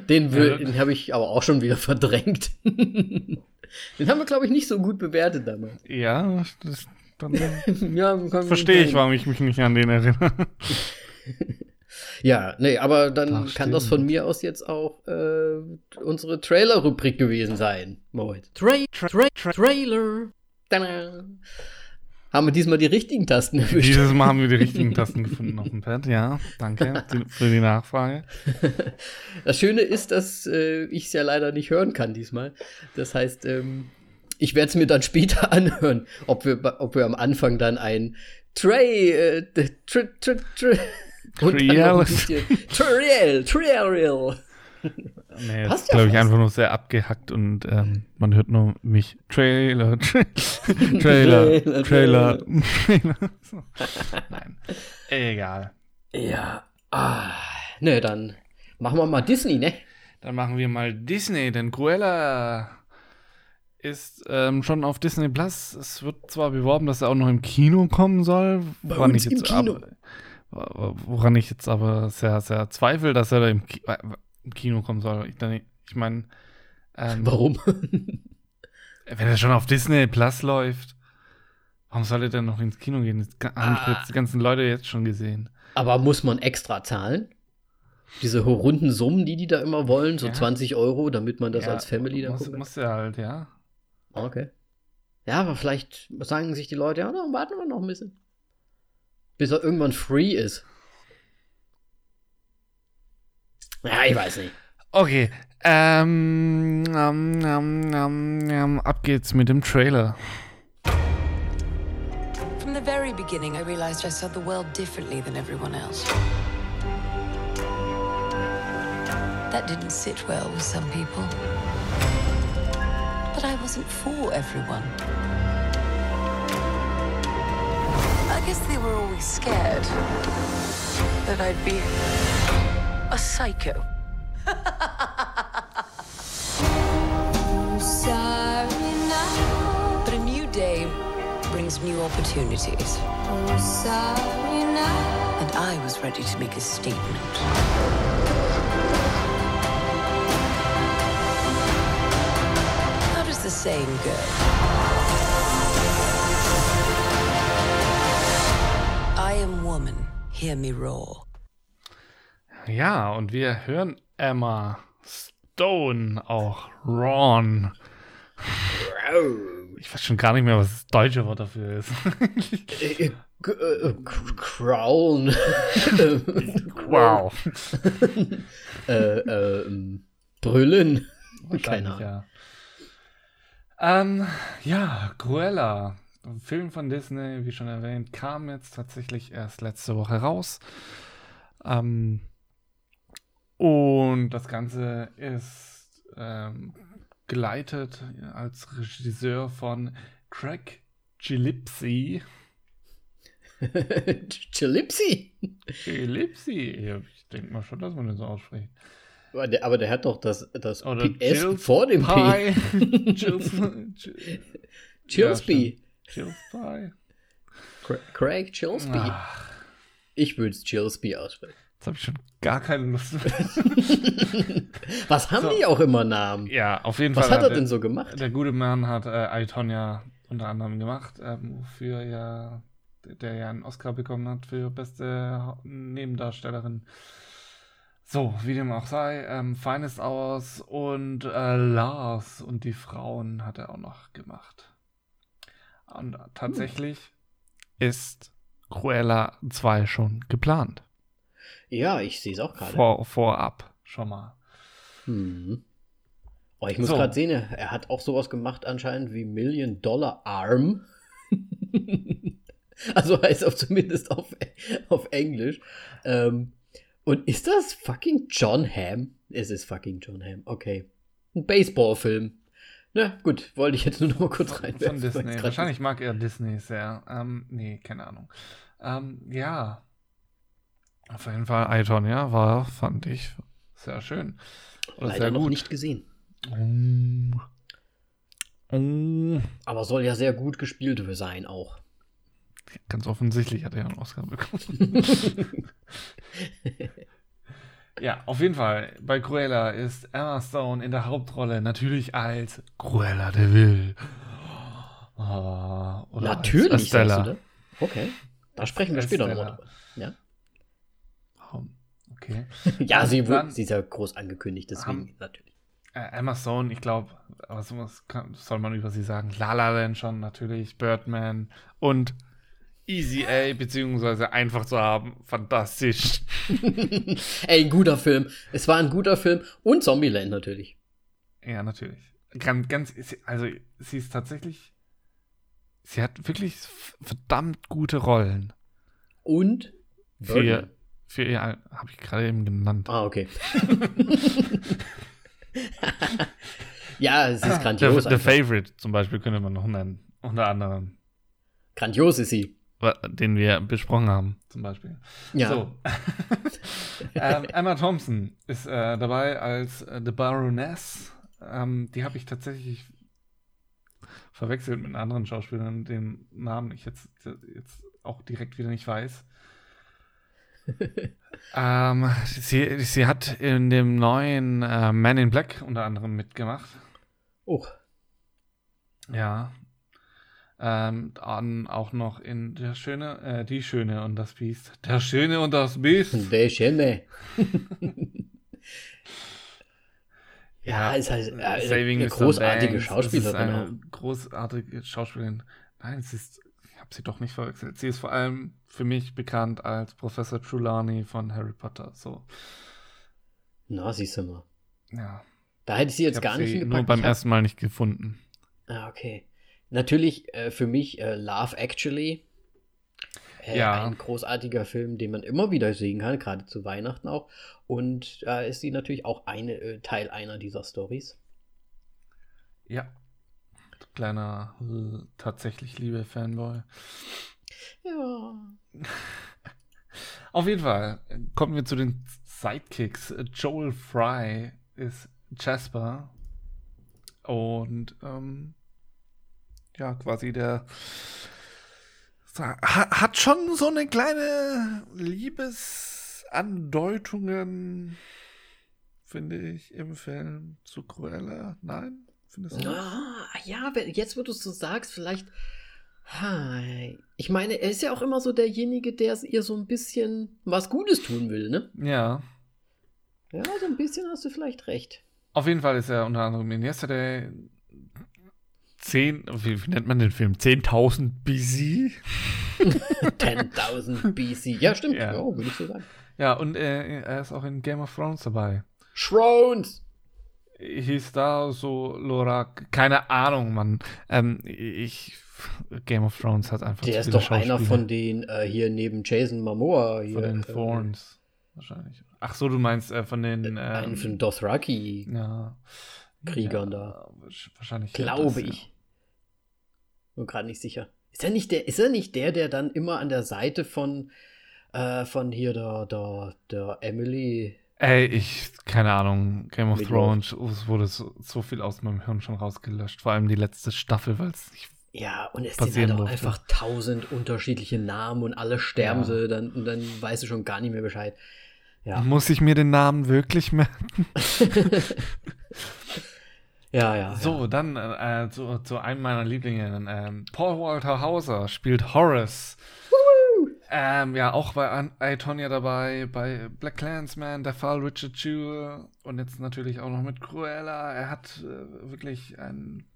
Den, Ja. den habe ich aber auch schon wieder verdrängt. Den haben wir, glaube ich, nicht so gut bewertet damals. Ja, das, dann Ja, verstehe ich, warum ich mich nicht an den erinnere. Ja, nee, aber dann Das kann das von mir aus jetzt auch äh, unsere Trailer-Rubrik gewesen sein. Moritz. Tra tra tra Trailer. Tada. Haben wir diesmal die richtigen Tasten erwischt? Dieses Mal haben wir die richtigen Tasten gefunden auf dem Pad, ja. Danke für die Nachfrage. Das Schöne ist, dass äh, ich es ja leider nicht hören kann diesmal. Das heißt, ähm, ich werde es mir dann später anhören, ob wir, ob wir am Anfang dann ein Tray, äh, d- tr, tr, tr, und dann noch ein Nee, das Passt ist, ja glaube ich, einfach nur sehr abgehackt und ähm, man hört nur mich. Trailer, Tra Trailer, Trailer, Trailer, Trailer. So. Nein. Egal. Ja, ah, ne, dann machen wir mal Disney, ne? Dann machen wir mal Disney, denn Cruella ist ähm, schon auf Disney Plus. Es wird zwar beworben, dass er auch noch im Kino kommen soll, woran ich jetzt Kino. Aber, woran ich jetzt aber sehr, sehr zweifle, dass er da im, Ki äh, im Kino kommen soll. Ich, ich meine, ähm, Warum? wenn er schon auf Disney Plus läuft, warum soll er denn noch ins Kino gehen? Das haben Ah. die ganzen Leute jetzt schon gesehen. Aber muss man extra zahlen? Diese runden Summen, die die da immer wollen, so Ja. 20 Euro, damit man das Ja, als Family dann muss, gucken muss ja halt, ja. kann. Okay. Ja, aber vielleicht sagen sich die Leute, ja, dann warten wir noch ein bisschen. Bis er irgendwann free ist. Ja, ich weiß nicht. Okay. Ähm, ähm, ähm, ähm, ab geht's mit dem Trailer. From the very beginning, I realized I saw the world differently than everyone else. That didn't sit well with some people. But I wasn't for everyone. I guess they were always scared that I'd be a psycho. But a new day brings new opportunities. And I was ready to make a statement. How does the saying go? I am woman, hear me roar. Ja, und wir hören Emma Stone, auch Ron. Ich weiß schon gar nicht mehr, was das deutsche Wort dafür ist. Äh, äh, äh, Crown. wow. äh, äh, Brüllen. Keine Ahnung. Ja. Ähm, ja, Cruella. Film von Disney, wie schon erwähnt, kam jetzt tatsächlich erst letzte Woche raus. Ähm, und das Ganze ist ähm, geleitet als Regisseur von Craig Gillespie. Chilipsi. Gillespie? Ja, ich denke mal schon, dass man das so ausspricht. Aber der, aber der hat doch das, das Oder PS Jill vor dem P. Pie. Jill, Chilsby. Cra- Craig Chilsby. Ich würde es Chilsby aussprechen. Jetzt habe ich schon gar keine Lust mehr. Was haben So. die auch immer Namen? ja, auf jeden Was Fall. hat er der- denn so gemacht? Der gute Mann hat äh, I, Tonya unter anderem gemacht, ähm, wofür ja, der ja einen Oscar bekommen hat für beste Nebendarstellerin. So, wie dem auch sei, ähm, Finest Hours und äh, Lars und die Frauen hat er auch noch gemacht. Und tatsächlich ist Cruella 2 schon geplant. Ja, ich sehe es auch gerade. Vor, vorab schon mal. Hm. Oh, ich muss So. gerade sehen, er hat auch sowas gemacht anscheinend wie Million Dollar Arm. also heißt auch zumindest auf, auf Englisch. Ähm, und ist das fucking John Hamm? Es ist fucking John Hamm, okay. Ein Baseballfilm. Na gut, wollte ich jetzt nur noch mal kurz Von reinwerfen. weil Disney. Wahrscheinlich mag er Disney sehr. Ähm, nee, keine Ahnung. Ähm, ja. Auf jeden Fall, Iton, ja, war, fand ich sehr schön. Oder Leider sehr noch gut. nicht gesehen. Mm. Mm. Aber soll ja sehr gut gespielt sein auch. Ganz offensichtlich hat er einen Oscar bekommen. ja, auf jeden Fall. Bei Cruella ist Emma Stone in der Hauptrolle natürlich als Cruella de Vil. Ah, oder Natürlich, als Estella. das? Okay. Da sprechen wir später nochmal drüber. Ja, Okay. ja sie, sie ist ja groß angekündigt, deswegen Haben- natürlich. Äh, Emma Stone, ich glaube, was, was kann, soll man über sie sagen? La La Land schon natürlich, Birdman und Easy A, beziehungsweise einfach zu haben, fantastisch. Ey, ein guter Film. Es war ein guter Film und Zombieland natürlich. Ja, natürlich. Ganz, ganz, also sie ist tatsächlich, sie hat wirklich verdammt gute Rollen Und für, Birdman. Für ihr, habe ich gerade eben genannt. Ah, okay. ja, es ist The, grandios. The einfach. Favorite zum Beispiel könnte man noch nennen, unter anderem, Grandios ist sie. den wir besprochen haben, zum Beispiel. Ja. So. ähm, Emma Thompson ist äh, dabei als äh, The Baroness. Ähm, die habe ich tatsächlich verwechselt mit anderen Schauspielern, den Namen ich jetzt, jetzt auch direkt wieder nicht weiß. Ähm, sie, sie hat in dem neuen äh, Man in Black unter anderem mitgemacht. Oh, Ja. Ähm, dann auch noch in Der Schöne, äh, Die Schöne und das Biest. Der Schöne und das Biest. Der Schöne. ja, ist halt äh, eine großartige Banks. Schauspielerin eine großartige Schauspielerin. Nein, es ist, habe sie doch nicht verwechselt. Sie ist vor allem für mich bekannt als Professor Trelawney von Harry Potter. So, Na, siehst du mal. ja. Da hätte ich sie Ich jetzt habe gar nicht sie hingepackt. nur beim Ich ersten Mal nicht gefunden. Ah, okay. Natürlich äh, für mich äh, Love Actually. Äh, Ja. Ein großartiger Film, den man immer wieder sehen kann, gerade zu Weihnachten auch. Und da ist sie natürlich auch eine, äh, Teil einer dieser Stories. Ja. Kleiner, äh, tatsächlich liebe Fanboy. Ja. Auf jeden Fall kommen wir zu den Sidekicks. Joel Fry ist Jasper und ähm, ja, quasi der ha- hat schon so eine kleine Liebesandeutungen, finde ich, im Film zu Cruella. Nein? Findest du? nicht? Ah, ja, jetzt wo du es so sagst, vielleicht. Hi. Ich meine, er ist ja auch immer so derjenige, der ihr so ein bisschen was Gutes tun will, ne? Ja. Ja, so ein bisschen hast du vielleicht recht. Auf jeden Fall ist er unter anderem in Yesterday 10, wie, wie nennt man den Film? 10.000 BC? 10.000 BC. Ja, stimmt. Ja. Ja, würde ich so sagen. Ja, und äh, er ist auch in Game of Thrones dabei. Schrones! Hieß da so Lorak, keine Ahnung, Mann. Ähm, ich, Game of Thrones hat einfach Der ist doch einer von den äh, hier neben Jason Momoa. Hier, Von den äh, Thorns, wahrscheinlich. Ach so, du meinst äh, von den. Ähm, Einen von den Dothraki. ja, Kriegern ja, Wahrscheinlich. Glaube das, ja. ich. Bin gerade nicht sicher. Ist er nicht der, ist er nicht der, der dann immer an der Seite von, äh, von hier der, der, der Emily. Ey, ich, keine Ahnung, Game of Mit Thrones, es wurde so, so viel aus meinem Hirn schon rausgelöscht. Vor allem die letzte Staffel, weil es nicht. Ja, und es sind halt auch durfte. einfach tausend unterschiedliche Namen und alle sterben Ja. sie, dann, und dann weißt du schon gar nicht mehr Bescheid. Ja, Muss ich mir den Namen wirklich merken? ja, ja. So, dann äh, zu, zu einem meiner Lieblinge. Ähm, Paul Walter Hauser spielt Horace. Ähm, ja, auch bei An Itonia dabei, bei Black Clansman, der Fall Richard Jewell und jetzt natürlich auch noch mit Cruella. Er hat äh, wirklich einen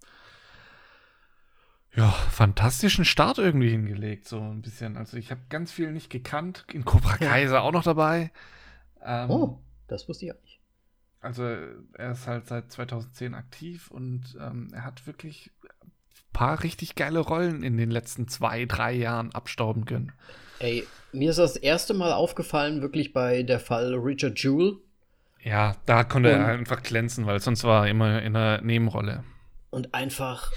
ja, fantastischen Start irgendwie hingelegt, so ein bisschen. Also ich habe ganz viel nicht gekannt. In Cobra Kai ist er auch noch dabei. Ähm, Ja. Oh, das wusste ich auch nicht. also er ist halt seit 2010 aktiv und ähm, er hat wirklich ein paar richtig geile Rollen in den letzten zwei, drei Jahren abstauben können. Ey, mir ist das erste Mal aufgefallen, wirklich bei der Fall Richard Jewell. Ja, da konnte Und- er einfach glänzen, weil sonst war er immer in einer Nebenrolle. Und einfach,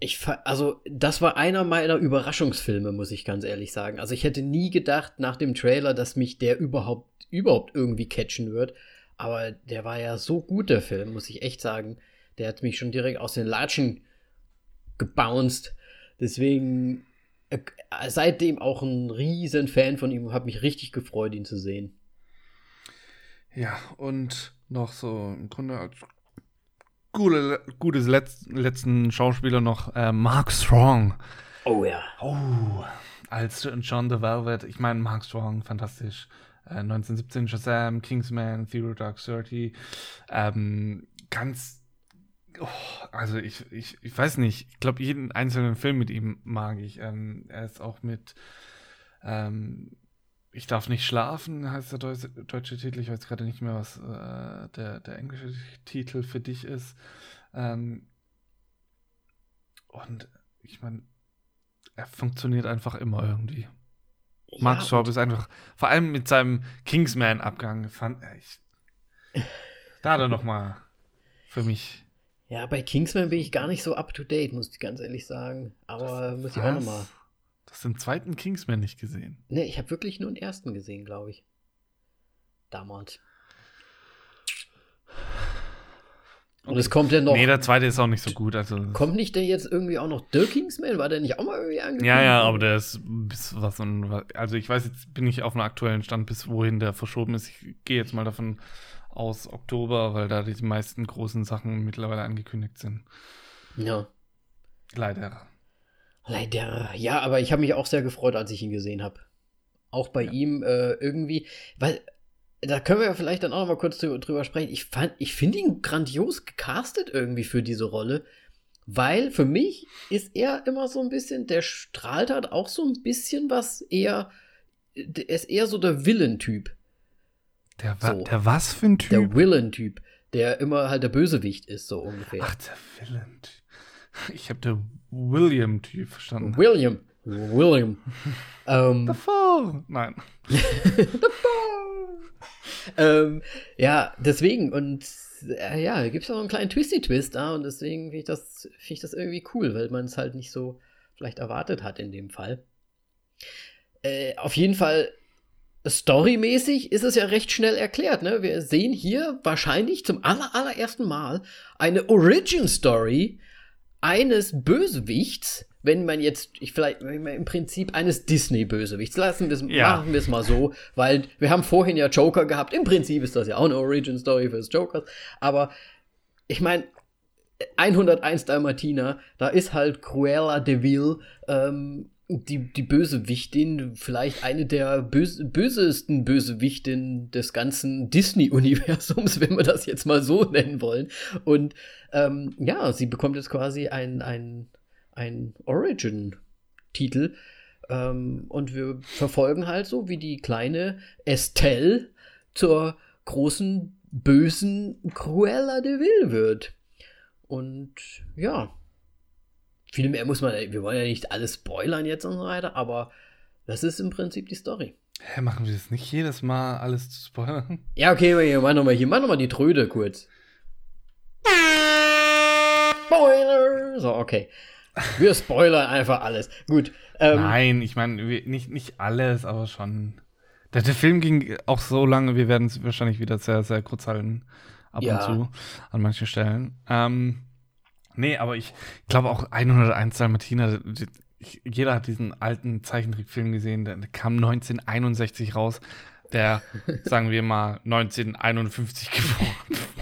ich, also, das war einer meiner Überraschungsfilme, muss ich ganz ehrlich sagen. Also, ich hätte nie gedacht nach dem Trailer, dass mich der überhaupt, überhaupt irgendwie catchen wird. Aber der war ja so gut, der Film, muss ich echt sagen. Der hat mich schon direkt aus den Latschen gebounced. Deswegen, seitdem auch ein riesen Fan von ihm, habe mich richtig gefreut, ihn zu sehen. Ja, und noch so im Grunde als gute, gutes Letz letzten Schauspieler noch äh, Mark Strong. Oh ja. Oh, als John the Velvet. Ich meine, Mark Strong, fantastisch. Äh, 1917 Shazam, Kingsman, Theory Dark 30. Ähm, ganz. Oh, also, ich, ich, ich weiß nicht. Ich glaube, jeden einzelnen Film mit ihm mag ich. Ähm, er ist auch mit. Ähm, ich darf nicht schlafen, heißt der deutsche, deutsche Titel. Ich weiß gerade nicht mehr, was äh, der, der englische Titel für dich ist. Ähm, und ich meine, er funktioniert einfach immer irgendwie. Mark Ja, Straub ist einfach, vor allem mit seinem Kingsman-Abgang, fand ich. Da hat er nochmal für mich. Ja, bei Kingsman bin ich gar nicht so up to date, muss ich ganz ehrlich sagen. Aber muss ich auch Was? nochmal. Das den zweiten Kingsman nicht gesehen. Ne, ich habe wirklich nur den ersten gesehen, glaube ich. Damals. Und es kommt ja noch. Nee, der zweite ist auch nicht so gut. Also, kommt nicht der jetzt irgendwie auch noch The Kingsman? War der nicht auch mal irgendwie angekündigt? ja, ja, aber der ist bis was und was. Also ich weiß jetzt, bin ich auf einem aktuellen Stand, bis wohin der verschoben ist. Ich gehe jetzt mal davon aus Oktober, weil da die meisten großen Sachen mittlerweile angekündigt sind. Ja. Leider. Leider. Ja, aber ich habe mich auch sehr gefreut, als ich ihn gesehen habe. Auch bei Ja. ihm äh, irgendwie, weil da können wir ja vielleicht dann auch noch mal kurz drüber, sprechen. Ich fand, ich finde ihn grandios gecastet irgendwie für diese Rolle, weil für mich ist er immer so ein bisschen, der strahlt halt auch so ein bisschen was eher, er ist eher so der Villain-Typ, Der, wa So. der was für ein Typ? der Villain-Typ, der immer halt der Bösewicht ist, so ungefähr. Ach, der Villain. Ich habe der William-Typ verstanden. William, William. ähm, Davor. Nein. ähm, ja, deswegen und äh, ja, da gibt es auch einen kleinen Twisty-Twist da und deswegen finde ich, das, find ich das irgendwie cool, weil man es halt nicht so vielleicht erwartet hat in dem Fall. Äh, auf jeden Fall, storymäßig ist es ja recht schnell erklärt. Ne? Wir sehen hier wahrscheinlich zum aller, allerersten Mal eine Origin-Story eines Bösewichts, wenn man jetzt, ich vielleicht im Prinzip eines Disney-Bösewichts, lassen wir es, Ja. machen wir es mal so, weil wir haben vorhin ja Joker gehabt. Im Prinzip ist das ja auch eine Origin-Story fürs Jokers, aber ich meine, 101 Dalmatiner, da ist halt Cruella de Vil, ähm, die, die Bösewichtin, vielleicht eine der bös bösesten Bösewichtinnen des ganzen Disney-Universums, wenn wir das jetzt mal so nennen wollen. Und ähm, ja, sie bekommt jetzt quasi ein, ein, ein Origin-Titel. Ähm, und wir verfolgen halt so, wie die kleine Estelle zur großen, bösen Cruella de Vil wird. Und ja, viel mehr muss man, wir wollen ja nicht alles spoilern jetzt und so weiter, aber das ist im Prinzip die Story. Hä, machen wir das nicht jedes Mal alles zu spoilern? Ja, okay, wir machen nochmal hier, mach nochmal die Tröde kurz. Spoiler! So, okay. Wir spoilern einfach alles. Gut. Ähm, Nein, ich meine, nicht, nicht alles, aber schon. Der, der Film ging auch so lange, wir werden es wahrscheinlich wieder sehr, sehr kurz halten. Ab Ja. und zu. An manchen Stellen. Ähm, nee, aber ich glaube auch 101 Dalmatiner. Jeder hat diesen alten Zeichentrickfilm gesehen, der, kam 1961 raus, der, sagen wir mal, 1951 geboren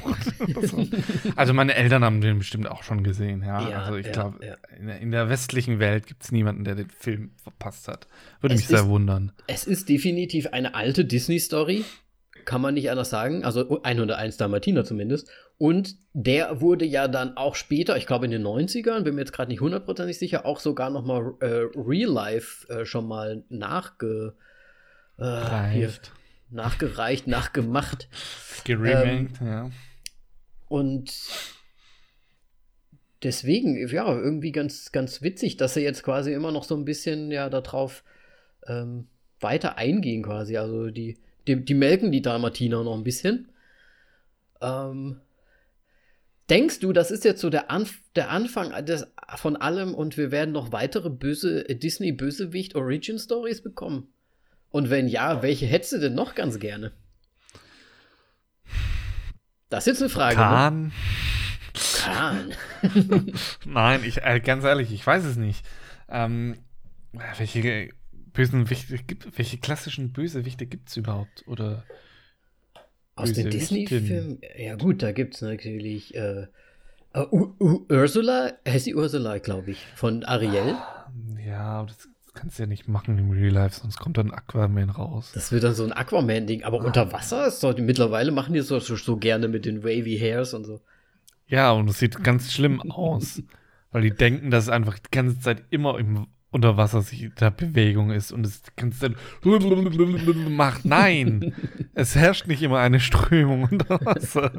wurde. Also meine Eltern haben den bestimmt auch schon gesehen, ja. Ja, also ich ja, glaube, ja. in, der- in der westlichen Welt gibt es niemanden, der den Film verpasst hat. Würde Es mich sehr ist- wundern. Es ist definitiv eine alte Disney-Story. Kann man nicht anders sagen. Also 101 Dalmatiner zumindest. Und der wurde ja dann auch später, ich glaube in den 90ern, bin mir jetzt gerade nicht hundertprozentig sicher, auch sogar noch mal äh, Real Life äh, schon mal nachge, äh, hier, Reicht. nachgereicht, nachgemacht. Geremaked, ja. Und deswegen, ja, irgendwie ganz, ganz witzig, dass sie jetzt quasi immer noch so ein bisschen ja darauf ähm, weiter eingehen, quasi. Also die, die, die melken die Dalmatiner noch ein bisschen. Ähm, denkst du, das ist jetzt so der, Anf der Anfang des, von allem und wir werden noch weitere böse äh, Disney-Bösewicht Origin Stories bekommen? Und wenn ja, welche hättest du denn noch ganz gerne? Das ist jetzt eine Frage. Ne? Kahn? Kahn. Nein, ich, äh, ganz ehrlich, ich weiß es nicht. Ähm, welche bösen Wichte welche klassischen Bösewichte gibt es überhaupt? Oder Aus den. Disney-Filmen? Ja, gut, da gibt es natürlich äh, äh, U U Ursula, heißt die Ursula, glaube ich, von Ariel. ja, aber das kannst du ja nicht machen im Real Life, sonst kommt dann Aquaman raus. Das wird dann so ein Aquaman-Ding, aber unter Wasser ist doch, mittlerweile machen die es doch so, so gerne mit den wavy Hairs und so. Ja, und es sieht ganz schlimm aus, weil die denken, dass es einfach die ganze Zeit immer im Unterwasser sich da Bewegung ist und es ganze Zeit macht. Nein, es herrscht nicht immer eine Strömung unter Wasser.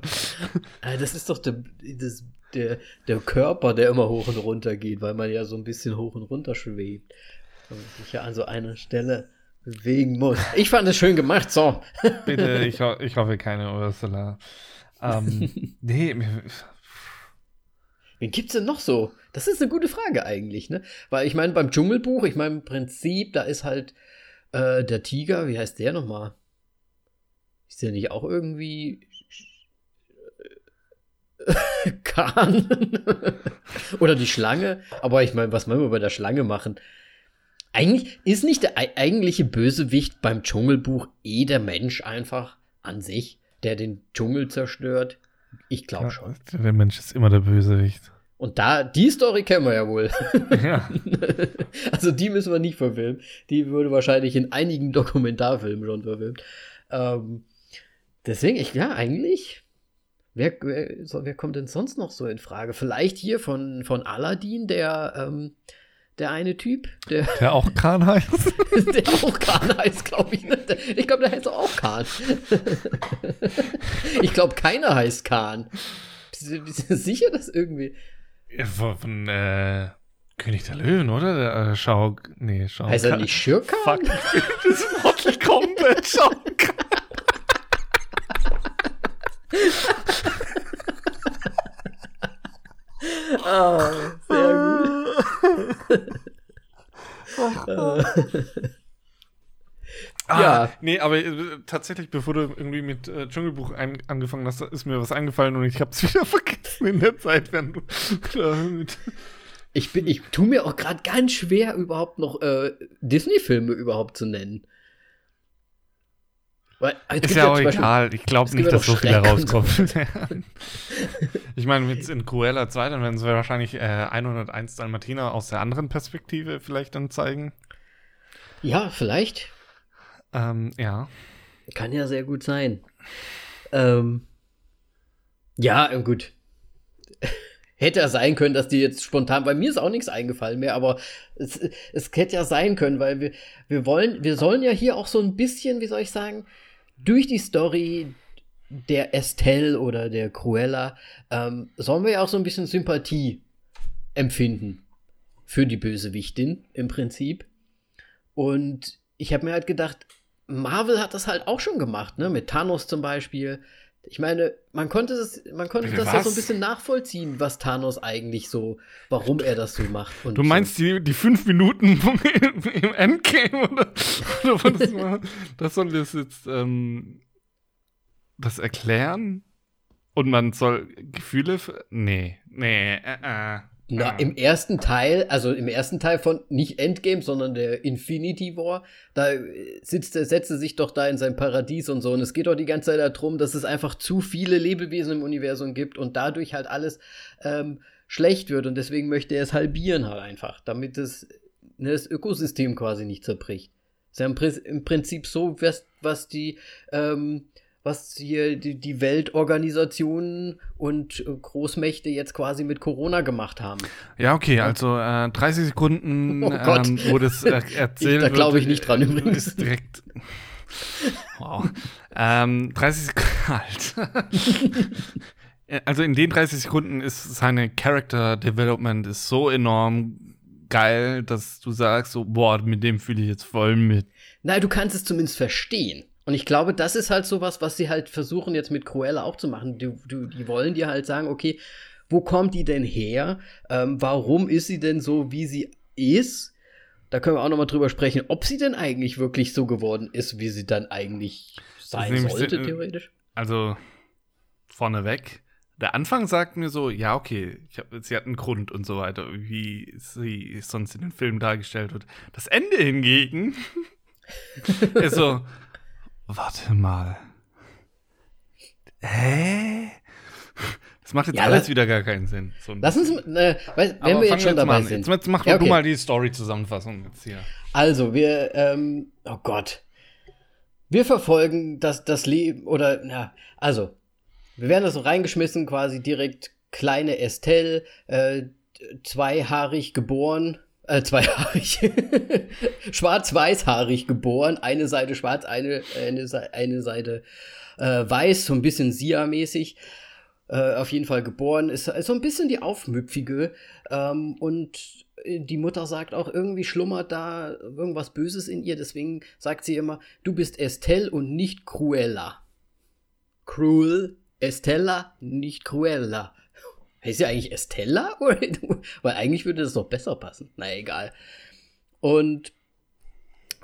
Äh, das ist doch der, das, der, der Körper, der immer hoch und runter geht, weil man ja so ein bisschen hoch und runter schwebt. Und sich ja an so einer Stelle bewegen muss. Ich fand es schön gemacht, so. Bitte, ich, ho ich hoffe keine Ursula. Ähm, nee, mir, Wen gibt's denn noch so? Das ist eine gute Frage eigentlich, ne? Weil ich meine, beim Dschungelbuch, ich meine, im Prinzip, da ist halt äh, der Tiger, wie heißt der nochmal? Ist der nicht auch irgendwie Kahn? Oder die Schlange? Aber ich meine, was wollen wir bei der Schlange machen? Eigentlich ist nicht der ei- eigentliche Bösewicht beim Dschungelbuch eh der Mensch einfach an sich, der den Dschungel zerstört? Ich glaube schon. der Mensch ist immer der Bösewicht. Und da, die Story kennen wir ja wohl. Ja. also die müssen wir nicht verfilmen. Die wurde wahrscheinlich in einigen Dokumentarfilmen schon verfilmt. Ähm, deswegen, ich, ja, eigentlich. Wer, wer, wer kommt denn sonst noch so in Frage? Vielleicht hier von, von Aladdin, der, ähm, der eine Typ, der, Der auch Khan heißt. der auch Kahn heißt, glaube ich. ne? Ich glaube, der heißt auch Kahn. ich glaube, keiner heißt Kahn. Bist du, bist du sicher, dass irgendwie. Ja, Von, äh, König der Löwen, oder? Der, äh, Schau. Nee, Schau. Heißt er nicht Schirkan? Fuck. Das ist Mortal Kombat. Schau. Ah, sehr gut. Ah, Ja. Nee, aber äh, tatsächlich, bevor du irgendwie mit äh, Dschungelbuch ein, angefangen hast, ist mir was eingefallen und ich hab's wieder vergessen in der Zeit, wenn du. Ich, bin, ich tue mir auch gerade ganz schwer, überhaupt noch äh, Disney-Filme überhaupt zu nennen. Weil, Ist ja auch Beispiel- egal. Ich glaube nicht, dass so viel so. rauskommt. ich meine, jetzt in Cruella 2, dann werden sie wahrscheinlich äh, 101 Dalmatiner aus der anderen Perspektive vielleicht dann zeigen. Ja, vielleicht. Ähm, ja. Kann ja sehr gut sein. Ähm, ja, äh, gut. Hätte ja sein können, dass die jetzt spontan, bei mir ist auch nichts eingefallen mehr, aber es, es hätte ja sein können, weil wir, wir wollen, wir sollen ja hier auch so ein bisschen, wie soll ich sagen, durch die Story der Estelle oder der Cruella, ähm, sollen wir ja auch so ein bisschen Sympathie empfinden für die Bösewichtin im Prinzip. Und ich habe mir halt gedacht, Marvel hat das halt auch schon gemacht, ne? Mit Thanos zum Beispiel. Ich meine, man konnte das, man konnte Bitte das ja so ein bisschen nachvollziehen, was Thanos eigentlich so, warum er das so macht. Und Du meinst die, die fünf Minuten im Endgame oder, oder was das war? Das soll das jetzt ähm, das erklären? Und man soll Gefühle. Nee, nee, äh, äh. Na, äh. im ersten Teil, also im ersten Teil von nicht Endgame, sondern der Infinity War, da äh, sitzt er, setzt er sich doch da in sein Paradies und so. Und es geht doch die ganze Zeit darum, dass es einfach zu viele Lebewesen im Universum gibt und dadurch halt alles ähm, schlecht wird. Und deswegen möchte er es halbieren halt einfach, damit es ne, das Ökosystem quasi nicht zerbricht. Ist ja im Prinzip so, was, was die ähm, was hier die, die Weltorganisationen und äh, Großmächte jetzt quasi mit Corona gemacht haben. Ja, okay, also äh, 30 Sekunden, Oh ähm, wo das äh, erzählt da glaube ich nicht dran übrigens. Ist direkt. Wow. ähm, 30 Sekunden. Halt. also in den 30 Sekunden ist seine Character Development ist so enorm geil, dass du sagst so, boah, mit dem fühle ich jetzt voll mit. Nein, du kannst es zumindest verstehen. Und ich glaube, das ist halt sowas, was sie halt versuchen jetzt mit Cruella auch zu machen. Du, du, die wollen dir halt sagen, okay, wo kommt die denn her? Ähm, warum ist sie denn so, wie sie ist? Da können wir auch noch mal drüber sprechen, ob sie denn eigentlich wirklich so geworden ist, wie sie dann eigentlich sein sollte, sehr- theoretisch. Also vorneweg. Der Anfang sagt mir so, ja, okay, ich hab, sie hat einen Grund und so weiter, wie sie sonst in den Filmen dargestellt wird. Das Ende hingegen ist so, warte mal. Hä? Das macht jetzt Ja, alles wieder gar keinen Sinn. So Lass uns, äh, weil, wenn wir jetzt schon mal dabei sind. Jetzt, jetzt mach Ja, du okay. mal die Story-Zusammenfassung jetzt hier. Also, wir, ähm, oh Gott. Wir verfolgen das, das Leben, oder, na, also, wir werden da so reingeschmissen, quasi direkt kleine Estelle, äh, zweihaarig geboren, äh, zweihaarig, schwarz-weißhaarig geboren, eine Seite schwarz, eine, eine, eine Seite äh, weiß, so ein bisschen Sia-mäßig. Äh, auf jeden Fall geboren, ist, ist so ein bisschen die Aufmüpfige. Ähm, und äh, die Mutter sagt auch, irgendwie schlummert da irgendwas Böses in ihr. Deswegen sagt sie immer, du bist Estelle und nicht Cruella. Cruel, Estella, nicht Cruella. Heißt sie eigentlich Estella? Weil eigentlich würde das doch besser passen. Na egal. Und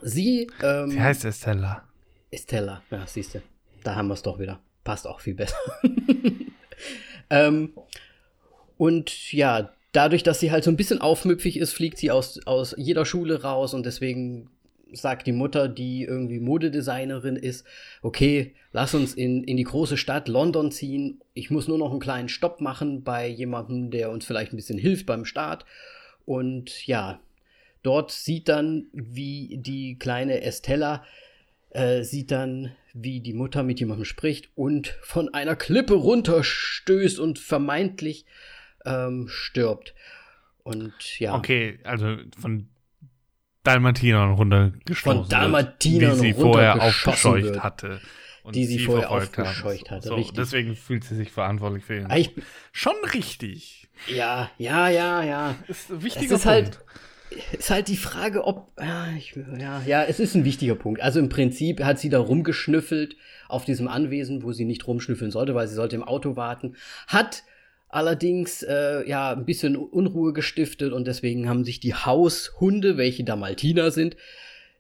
sie. Ähm, Sie heißt Estella. Estella, ja, siehst du. Da haben wir es doch wieder. Passt auch viel besser. ähm, und ja, dadurch, dass sie halt so ein bisschen aufmüpfig ist, fliegt sie aus, aus jeder Schule raus und deswegen sagt die Mutter, die irgendwie Modedesignerin ist, okay, lass uns in, in die große Stadt London ziehen. Ich muss nur noch einen kleinen Stopp machen bei jemandem, der uns vielleicht ein bisschen hilft beim Start. Und ja, dort sieht dann, wie die kleine Estella äh, sieht dann, wie die Mutter mit jemandem spricht und von einer Klippe runterstößt und vermeintlich ähm, stirbt. Und ja. Okay, also von Dalmatinern runtergestoßen Von Dalmatinern wird, die sie vorher aufgescheucht wird, hatte. die sie, sie vorher aufgescheucht hatte. So, richtig. Deswegen fühlt sie sich verantwortlich für ihn. Ah, ich, Schon richtig. Ja, ja, ja, ja. Ist ein wichtiger es ist halt Punkt. Halt, ist halt die Frage, ob. Ja, ich, ja, ja, es ist ein wichtiger Punkt. Also im Prinzip hat sie da rumgeschnüffelt auf diesem Anwesen, wo sie nicht rumschnüffeln sollte, weil sie sollte im Auto warten. Hat allerdings äh, ja ein bisschen Unruhe gestiftet und deswegen haben sich die Haushunde, welche Dalmatiner sind,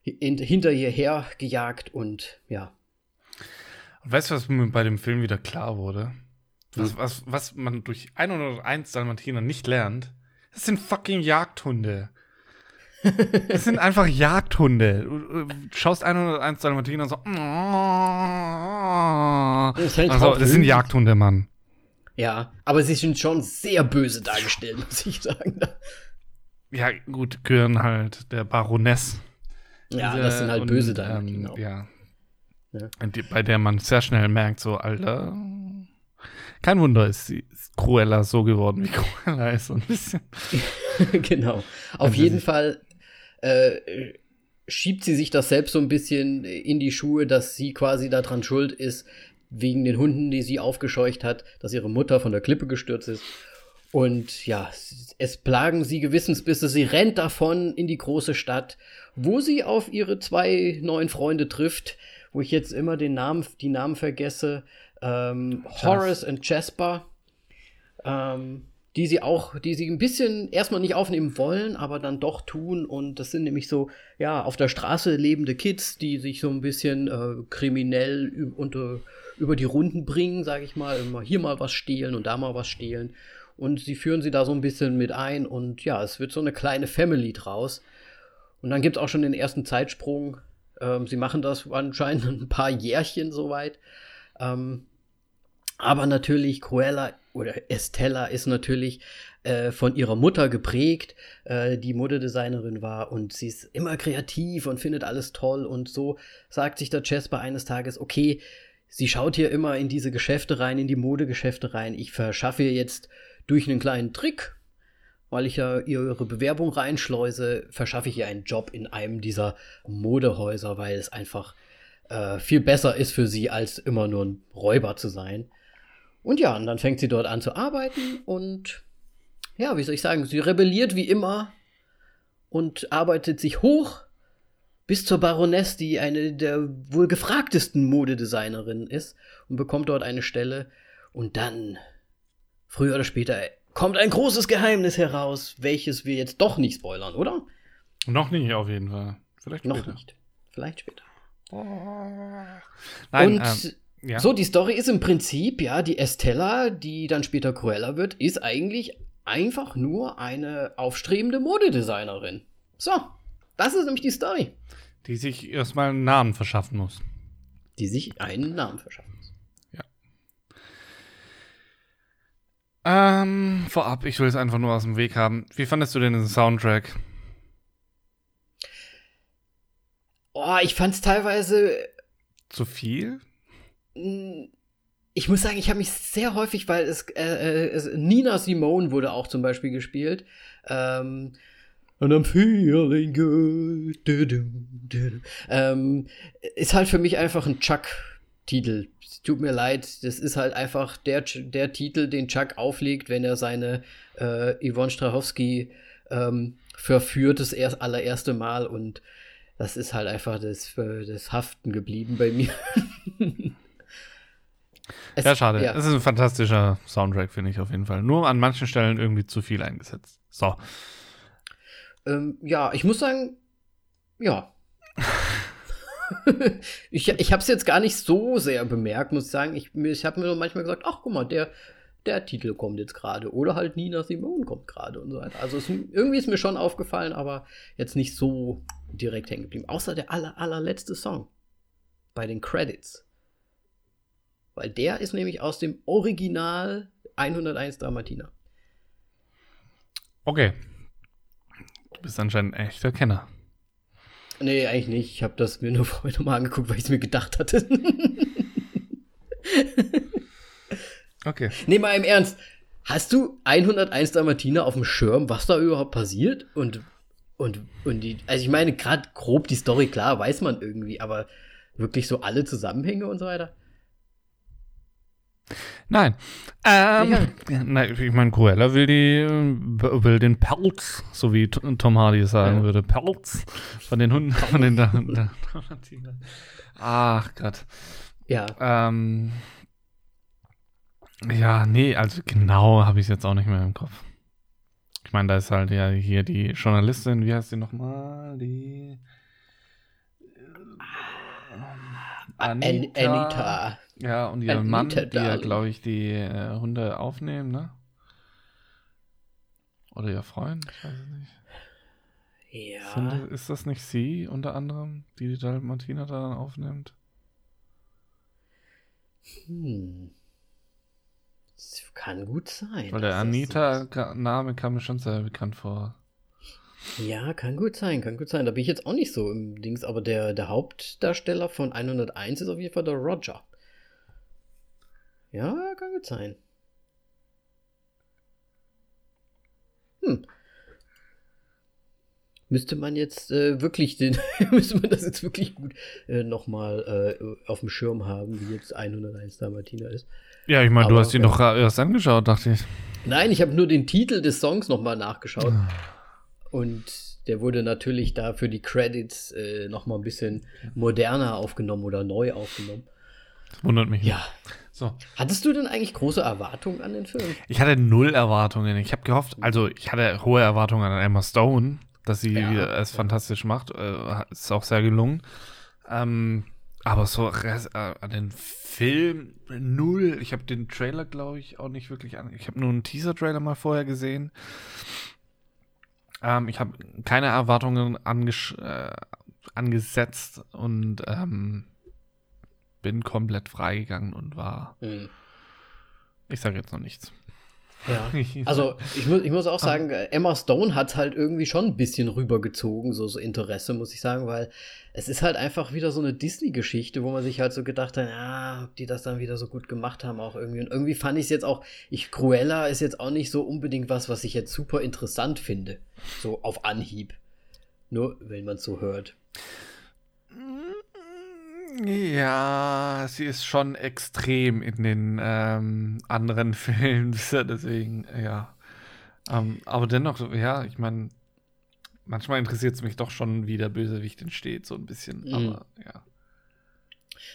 in, hinter ihr her gejagt und ja. Weißt du, was mir bei dem Film wieder klar wurde? Was, hm. was, was man durch 101 Dalmatiner nicht lernt, das sind fucking Jagdhunde. Das sind einfach Jagdhunde. Du schaust 101 Dalmatiner und so. Das, also, das sind Jagdhunde, Mann. Ja, aber sie sind schon sehr böse dargestellt, muss ich sagen. Ja, gut, gehören halt der Baroness. Ja, das sind halt und, böse da. Ähm, genau. Ja. ja. Bei der man sehr schnell merkt, so, Alter. Kein Wunder, ist, ist Cruella so geworden, wie Cruella ist, so ein bisschen. genau. Auf also jeden Fall äh, schiebt sie sich das selbst so ein bisschen in die Schuhe, dass sie quasi daran schuld ist, wegen den Hunden, die sie aufgescheucht hat, dass ihre Mutter von der Klippe gestürzt ist. Und ja, es plagen sie Gewissensbisse. Sie rennt davon in die große Stadt, wo sie auf ihre zwei neuen Freunde trifft, wo ich jetzt immer den Namen, die Namen vergesse. Ähm, Horace und Jasper. Ähm, die sie auch, die sie ein bisschen erstmal nicht aufnehmen wollen, aber dann doch tun. Und das sind nämlich so, ja, auf der Straße lebende Kids, die sich so ein bisschen äh, kriminell unter über die Runden bringen, sage ich mal, immer hier mal was stehlen und da mal was stehlen. Und sie führen sie da so ein bisschen mit ein und ja, es wird so eine kleine Family draus. Und dann gibt es auch schon den ersten Zeitsprung. Ähm, sie machen das anscheinend ein paar Jährchen soweit. Ähm, aber natürlich, Cruella oder Estella ist natürlich äh, von ihrer Mutter geprägt, äh, die Modedesignerin war und sie ist immer kreativ und findet alles toll und so sagt sich der Jasper eines Tages, okay, sie schaut hier immer in diese Geschäfte rein, in die Modegeschäfte rein. Ich verschaffe ihr jetzt durch einen kleinen Trick, weil ich ja ihre Bewerbung reinschleuse, verschaffe ich ihr einen Job in einem dieser Modehäuser, weil es einfach äh, viel besser ist für sie, als immer nur ein Räuber zu sein. Und ja, und dann fängt sie dort an zu arbeiten und ja, wie soll ich sagen, sie rebelliert wie immer und arbeitet sich hoch bis zur Baroness, die eine der wohl gefragtesten Modedesignerinnen ist und bekommt dort eine Stelle. Und dann, früher oder später, kommt ein großes Geheimnis heraus, welches wir jetzt doch nicht spoilern, oder? Noch nicht, auf jeden Fall. Vielleicht später. Noch nicht. Vielleicht später. Nein, und ähm, ja. so, die Story ist im Prinzip, ja, die Estella, die dann später Cruella wird, ist eigentlich einfach nur eine aufstrebende Modedesignerin. So, das ist nämlich die Story. Die sich erstmal einen Namen verschaffen muss. Die sich einen Namen verschaffen muss. Ja. Ähm, vorab, ich will es einfach nur aus dem Weg haben. Wie fandest du denn den Soundtrack? Oh, ich fand es teilweise. Zu viel? Ich muss sagen, ich habe mich sehr häufig, weil es, äh, äh es, Nina Simone wurde auch zum Beispiel gespielt. Ähm, And I'm feeling good. Du, du, du, ähm, ist halt für mich einfach ein Chuck-Titel. Tut mir leid, das ist halt einfach der, der Titel, den Chuck auflegt, wenn er seine äh, Yvonne Strachowski ähm, verführt, das erst, allererste Mal. Und das ist halt einfach das, äh, das Haften geblieben bei mir. es, ja, schade. Es ist ein fantastischer Soundtrack, finde ich auf jeden Fall. Nur an manchen Stellen irgendwie zu viel eingesetzt. So. Ähm, ja, ich muss sagen, ja. ich ich habe es jetzt gar nicht so sehr bemerkt, muss ich sagen. Ich, ich habe mir nur manchmal gesagt, ach guck mal, der, der Titel kommt jetzt gerade. Oder halt Nina Simone kommt gerade und so weiter. Also es, irgendwie ist mir schon aufgefallen, aber jetzt nicht so direkt hängen geblieben. Außer der aller, allerletzte Song. Bei den Credits. Weil der ist nämlich aus dem Original 101 Dalmatiner. Okay. Du bist anscheinend ein echter Kenner. Nee, eigentlich nicht. Ich habe das mir nur vorhin nochmal angeguckt, weil ich es mir gedacht hatte. Okay. nee, mal im Ernst. Hast du 101 Dalmatiner auf dem Schirm, was da überhaupt passiert? Und, und, und die, also ich meine, gerade grob die Story, klar, weiß man irgendwie, aber wirklich so alle Zusammenhänge und so weiter? Nein. Ähm, nein, ich meine, Cruella will die, will den Pelz, so wie Tom Hardy sagen Ja. würde, Pelz von den Hunden, von den Da- Da-. Ach Gott. Ja. Ähm, ja, nee, also genau habe ich es jetzt auch nicht mehr im Kopf. Ich meine, da ist halt ja hier die Journalistin, wie heißt sie nochmal? Die An Anita. Ja, und ihr Mann, die ja, darling. glaube ich, die äh, Hunde aufnehmen, ne? Oder ihr Freund, ich weiß es nicht. Ja. Sind, ist das nicht sie unter anderem, die die Dalmatiner da dann aufnimmt? Hm. Das kann gut sein. Weil der Anita-Name kam mir schon sehr bekannt vor. Ja, kann gut sein, kann gut sein. Da bin ich jetzt auch nicht so im Dings, aber der, der Hauptdarsteller von 101 ist auf jeden Fall der Roger. Ja, kann gut sein. Hm. Müsste man jetzt äh, wirklich den, müsste man das jetzt wirklich gut äh, nochmal äh, auf dem Schirm haben, wie jetzt 101 Dalmatiner ist. Ja, ich meine, du hast ihn doch erst angeschaut, dachte ich. Nein, ich habe nur den Titel des Songs nochmal nachgeschaut. Und der wurde natürlich da für die Credits äh, nochmal ein bisschen moderner aufgenommen oder neu aufgenommen. Das wundert mich. Ja. So. Hattest du denn eigentlich große Erwartungen an den Film? Ich hatte null Erwartungen. Ich habe gehofft, also ich hatte hohe Erwartungen an Emma Stone, dass sie Ja, es fantastisch macht. Äh, ist auch sehr gelungen. Ähm, aber so äh, an den Film null. Ich habe den Trailer, glaube ich, auch nicht wirklich an. Ich habe nur einen Teaser-Trailer mal vorher gesehen. Ähm, ich habe keine Erwartungen äh, angesetzt und ähm, bin komplett freigegangen und war. Hm. Ich sage jetzt noch nichts. Ja. Also ich, mu ich muss auch sagen, Emma Stone hat halt irgendwie schon ein bisschen rübergezogen, so, so Interesse, muss ich sagen, weil es ist halt einfach wieder so eine Disney-Geschichte, wo man sich halt so gedacht hat, ja, ob die das dann wieder so gut gemacht haben auch irgendwie. Und irgendwie fand ich es jetzt auch, ich, Cruella ist jetzt auch nicht so unbedingt was, was ich jetzt super interessant finde. So auf Anhieb. Nur wenn man es so hört. Ja, sie ist schon extrem in den ähm, anderen Filmen, deswegen, ja. Ähm, aber dennoch, ja, ich meine, manchmal interessiert es mich doch schon, wie der Bösewicht entsteht, so ein bisschen. Mhm. Aber ja.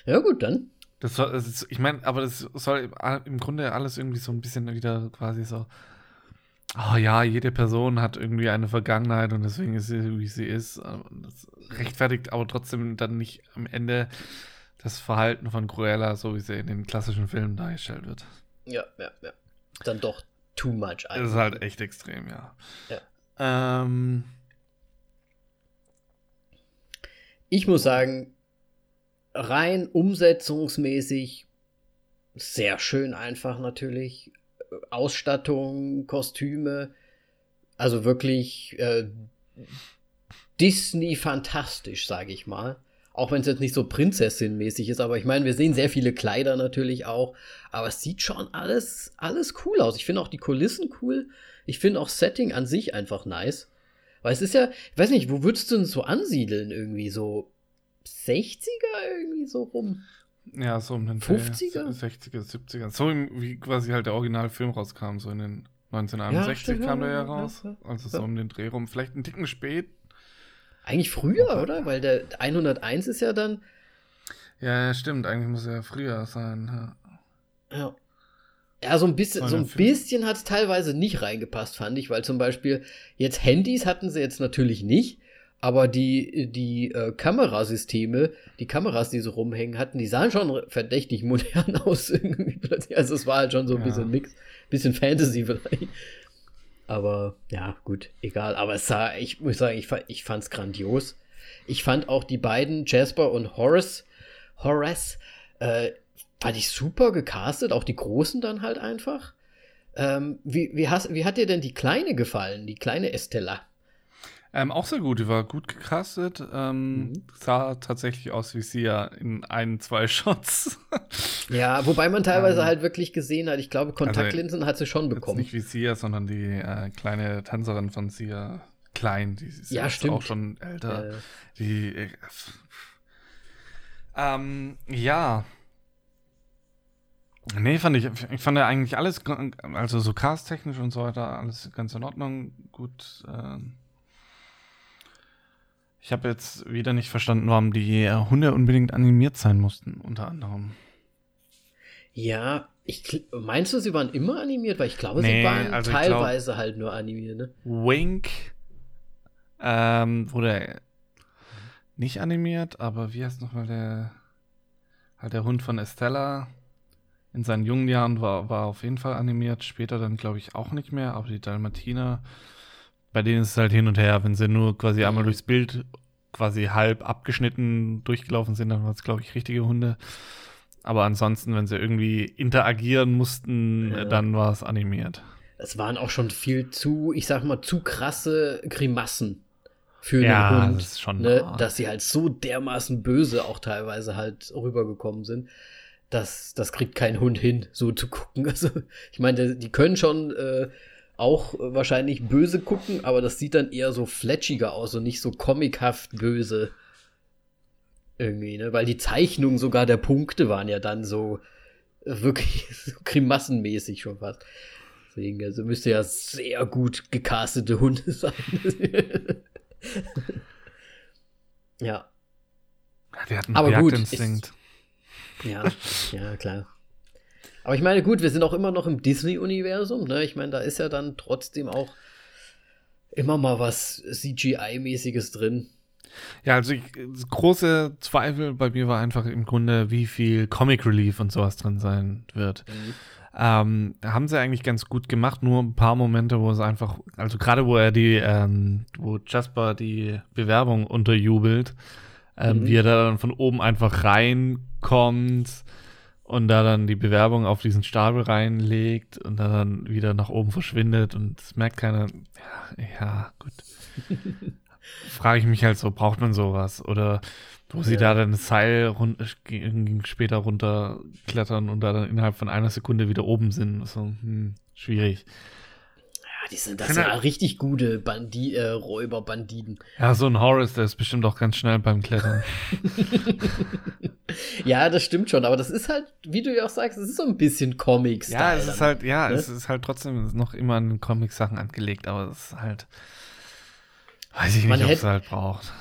Ja, gut, dann. Das soll, das ist, ich meine, aber das soll im Grunde alles irgendwie so ein bisschen wieder quasi so. Oh ja, jede Person hat irgendwie eine Vergangenheit und deswegen ist sie, wie sie ist. Das rechtfertigt aber trotzdem dann nicht am Ende das Verhalten von Cruella, so wie sie in den klassischen Filmen dargestellt wird. Ja, ja, ja. Dann doch too much. Das ist halt echt extrem, ja. Ja. Ähm, Ich muss sagen, rein umsetzungsmäßig sehr schön einfach natürlich. Ausstattung, Kostüme, also wirklich äh, Disney fantastisch, sage ich mal. Auch wenn es jetzt nicht so Prinzessin-mäßig ist, aber ich meine, wir sehen sehr viele Kleider natürlich auch, aber es sieht schon alles, alles cool aus. Ich finde auch die Kulissen cool. Ich finde auch Setting an sich einfach nice. Weil es ist ja, ich weiß nicht, wo würdest du denn so ansiedeln irgendwie? So 60er irgendwie so rum? Ja, so um den 50er? 60er, 70er. So wie quasi halt der Originalfilm rauskam, so in den 1961 stimmt, kam der ja, ja ja, raus. ja, Also so ja. um den Dreh rum. Vielleicht einen Ticken spät. Eigentlich früher, oder? Weil der 101 ist ja dann. Ja, ja, stimmt. Eigentlich muss er ja früher sein. Ja. Ja. Ja, so ein bisschen, so ein 250. bisschen hat es teilweise nicht reingepasst, fand ich, weil zum Beispiel jetzt Handys hatten sie jetzt natürlich nicht, aber die, die äh, Kamerasysteme, die Kameras, die so rumhängen hatten, die sahen schon verdächtig modern aus irgendwie plötzlich. Also es war halt schon so ein Ja. bisschen Mix, bisschen Fantasy vielleicht. Aber ja, gut, egal. Aber es sah, ich muss sagen, ich, ich fand's grandios. Ich fand auch die beiden, Jasper und Horace, Horace, äh, fand ich super gecastet, auch die Großen dann halt einfach. Ähm, wie, wie, hast, wie hat dir denn die Kleine gefallen, die kleine Estella? Ähm, auch sehr gut, die war gut gecastet. Ähm, mhm. Sah tatsächlich aus wie sie ja in ein, zwei Shots. ja, wobei man teilweise ähm, halt wirklich gesehen hat, ich glaube, Kontaktlinsen also, hat sie schon bekommen. Nicht wie Sia, sondern die äh, kleine Tänzerin von Sia, klein, die ist ja, stimmt. auch schon älter. Äh. Die. Äh, ähm, ja. Nee, fand ich, ich fand ja eigentlich alles, also so casttechnisch und so weiter, alles ganz in Ordnung, gut. Äh, ich habe jetzt wieder nicht verstanden, warum die Hunde unbedingt animiert sein mussten, unter anderem. Ja, ich, meinst du, sie waren immer animiert? Weil ich glaube, nee, sie waren also teilweise glaub, halt nur animiert, ne? Wink ähm, wurde nicht animiert, aber wie heißt nochmal der, halt der Hund von Estella? In seinen jungen Jahren war, war auf jeden Fall animiert, später dann glaube ich auch nicht mehr, aber die Dalmatiner bei denen ist es halt hin und her. Wenn sie nur quasi einmal durchs Bild quasi halb abgeschnitten durchgelaufen sind, dann waren es, glaube ich, richtige Hunde. Aber ansonsten, wenn sie irgendwie interagieren mussten, ja. dann war es animiert. Es waren auch schon viel zu, ich sag mal, zu krasse Grimassen für ja, den Hund. Das ist schon ne? Dass sie halt so dermaßen böse auch teilweise halt rübergekommen sind. Das, das kriegt kein Hund hin, so zu gucken. Also, ich meine, die können schon äh, auch wahrscheinlich böse gucken, aber das sieht dann eher so flatschiger aus und nicht so comichaft böse. Irgendwie, ne? Weil die Zeichnungen sogar der Punkte waren ja dann so wirklich so grimassenmäßig schon fast. Deswegen, also müsste ja sehr gut gecastete Hunde sein. ja. Die hatten aber gut, ist, ja, ja, klar. Aber ich meine, gut, wir sind auch immer noch im Disney-Universum. Ne? Ich meine, da ist ja dann trotzdem auch immer mal was CGI-mäßiges drin. Ja, also ich, große Zweifel bei mir war einfach im Grunde, wie viel Comic Relief und sowas drin sein wird. Mhm. Ähm, haben sie eigentlich ganz gut gemacht, nur ein paar Momente, wo es einfach, also gerade wo er die, ähm, wo Jasper die Bewerbung unterjubelt, ähm, mhm. wie er da dann von oben einfach reinkommt und da dann die Bewerbung auf diesen Stapel reinlegt und dann wieder nach oben verschwindet und das merkt keiner. Ja, ja gut. Frage ich mich halt so, braucht man sowas? Oder wo ja. sie da dann das Seil run später runterklettern und da dann innerhalb von einer Sekunde wieder oben sind. So, hm, schwierig die sind das ja richtig gute Bandi äh, Räuber, Banditen. Ja, so ein Horace, der ist bestimmt auch ganz schnell beim Klettern. ja, das stimmt schon, aber das ist halt, wie du ja auch sagst, es ist so ein bisschen Comics. Ja, es ist halt, ja, ne? es ist halt trotzdem noch immer an Comic-Sachen angelegt, aber es ist halt, weiß ich nicht, ob es halt braucht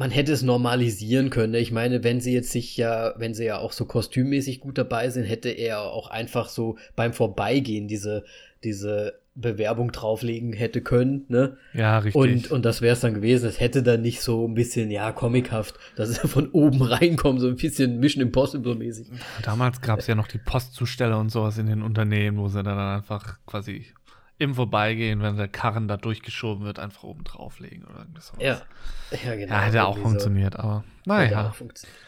man hätte es normalisieren können. Ich meine, wenn sie jetzt sich ja, wenn sie ja auch so kostümmäßig gut dabei sind, hätte er auch einfach so beim Vorbeigehen diese, diese Bewerbung drauflegen hätte können, ne? Ja, richtig. Und, und das wäre es dann gewesen. Es hätte dann nicht so ein bisschen, ja, comichaft, dass es von oben reinkommt, so ein bisschen Mission Impossible mäßig. Damals gab es ja noch die Postzusteller und sowas in den Unternehmen, wo sie dann einfach quasi im Vorbeigehen, wenn der Karren da durchgeschoben wird, einfach oben drauflegen oder irgendwas. Ja, ja genau. Ja, hätte auch funktioniert, so. aber naja.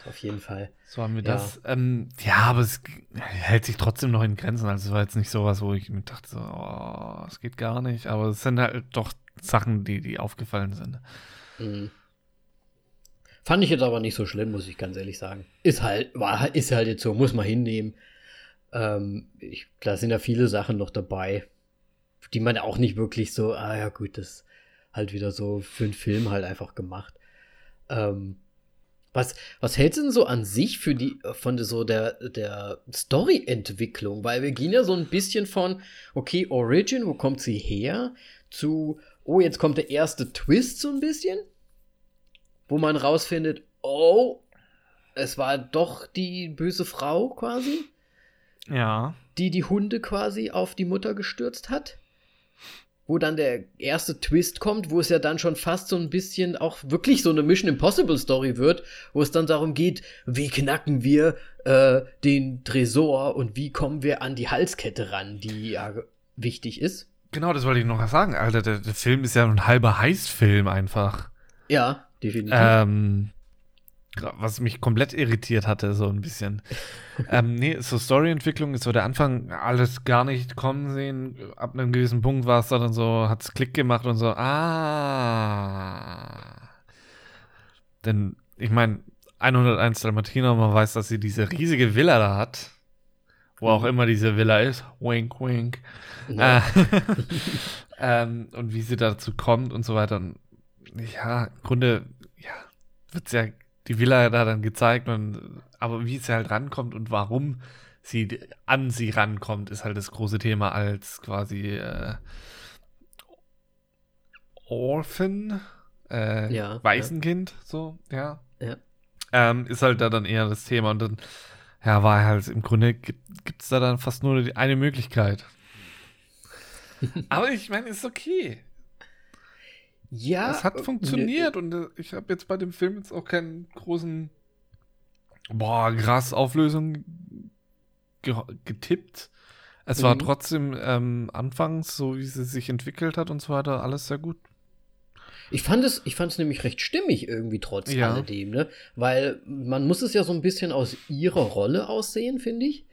Auf jeden Fall. So haben wir ja. das. Ähm, ja, aber es hält sich trotzdem noch in Grenzen. Also es war jetzt nicht sowas, wo ich mir dachte, so, oh, es geht gar nicht. Aber es sind halt doch Sachen, die, die aufgefallen sind. Mhm. Fand ich jetzt aber nicht so schlimm, muss ich ganz ehrlich sagen. Ist halt, war, ist halt jetzt so, muss man hinnehmen. Ähm, ich, da sind ja viele Sachen noch dabei die man auch nicht wirklich so, ah ja gut, das halt wieder so für einen Film halt einfach gemacht. Ähm, was, was hältst du denn so an sich für die, von so der, der Story-Entwicklung? Weil wir gehen ja so ein bisschen von, okay, Origin, wo kommt sie her? Zu, oh, jetzt kommt der erste Twist so ein bisschen. Wo man rausfindet, oh, es war doch die böse Frau quasi. Ja. Die die Hunde quasi auf die Mutter gestürzt hat wo dann der erste Twist kommt, wo es ja dann schon fast so ein bisschen auch wirklich so eine Mission Impossible Story wird, wo es dann darum geht, wie knacken wir äh, den Tresor und wie kommen wir an die Halskette ran, die ja wichtig ist. Genau, das wollte ich noch sagen, Alter. Der, der Film ist ja ein halber Heißfilm einfach. Ja, definitiv. Ähm, was mich komplett irritiert hatte, so ein bisschen. ähm, nee, so Storyentwicklung ist so der Anfang, alles gar nicht kommen sehen. Ab einem gewissen Punkt war es dann so, hat es Klick gemacht und so, ah. Denn, ich meine, 101 Dalmatiner, man weiß, dass sie diese riesige Villa da hat. Wo auch immer diese Villa ist. Wink, wink. Ja. Äh, ähm, und wie sie dazu kommt und so weiter. Und ja, im Grunde, ja, wird ja die Villa da dann gezeigt. Und, aber wie sie halt rankommt und warum sie an sie rankommt, ist halt das große Thema als quasi äh, Orphan, äh, Ja, Waisenkind, so, ja. Ja. Ähm, ist halt da dann eher das Thema. Und dann, ja, war halt im Grunde gibt es da dann fast nur eine Möglichkeit. Aber ich meine, ist okay. Ja, Es hat äh, funktioniert und äh, ich habe jetzt bei dem Film jetzt auch keinen großen, boah, krass Auflösung ge getippt. Es war Mhm. trotzdem ähm, anfangs, so wie sie sich entwickelt hat und so weiter, alles sehr gut. Ich fand es, ich fand es nämlich recht stimmig irgendwie trotz Ja. alledem, ne? Weil man muss es ja so ein bisschen aus ihrer Rolle aussehen, finde ich.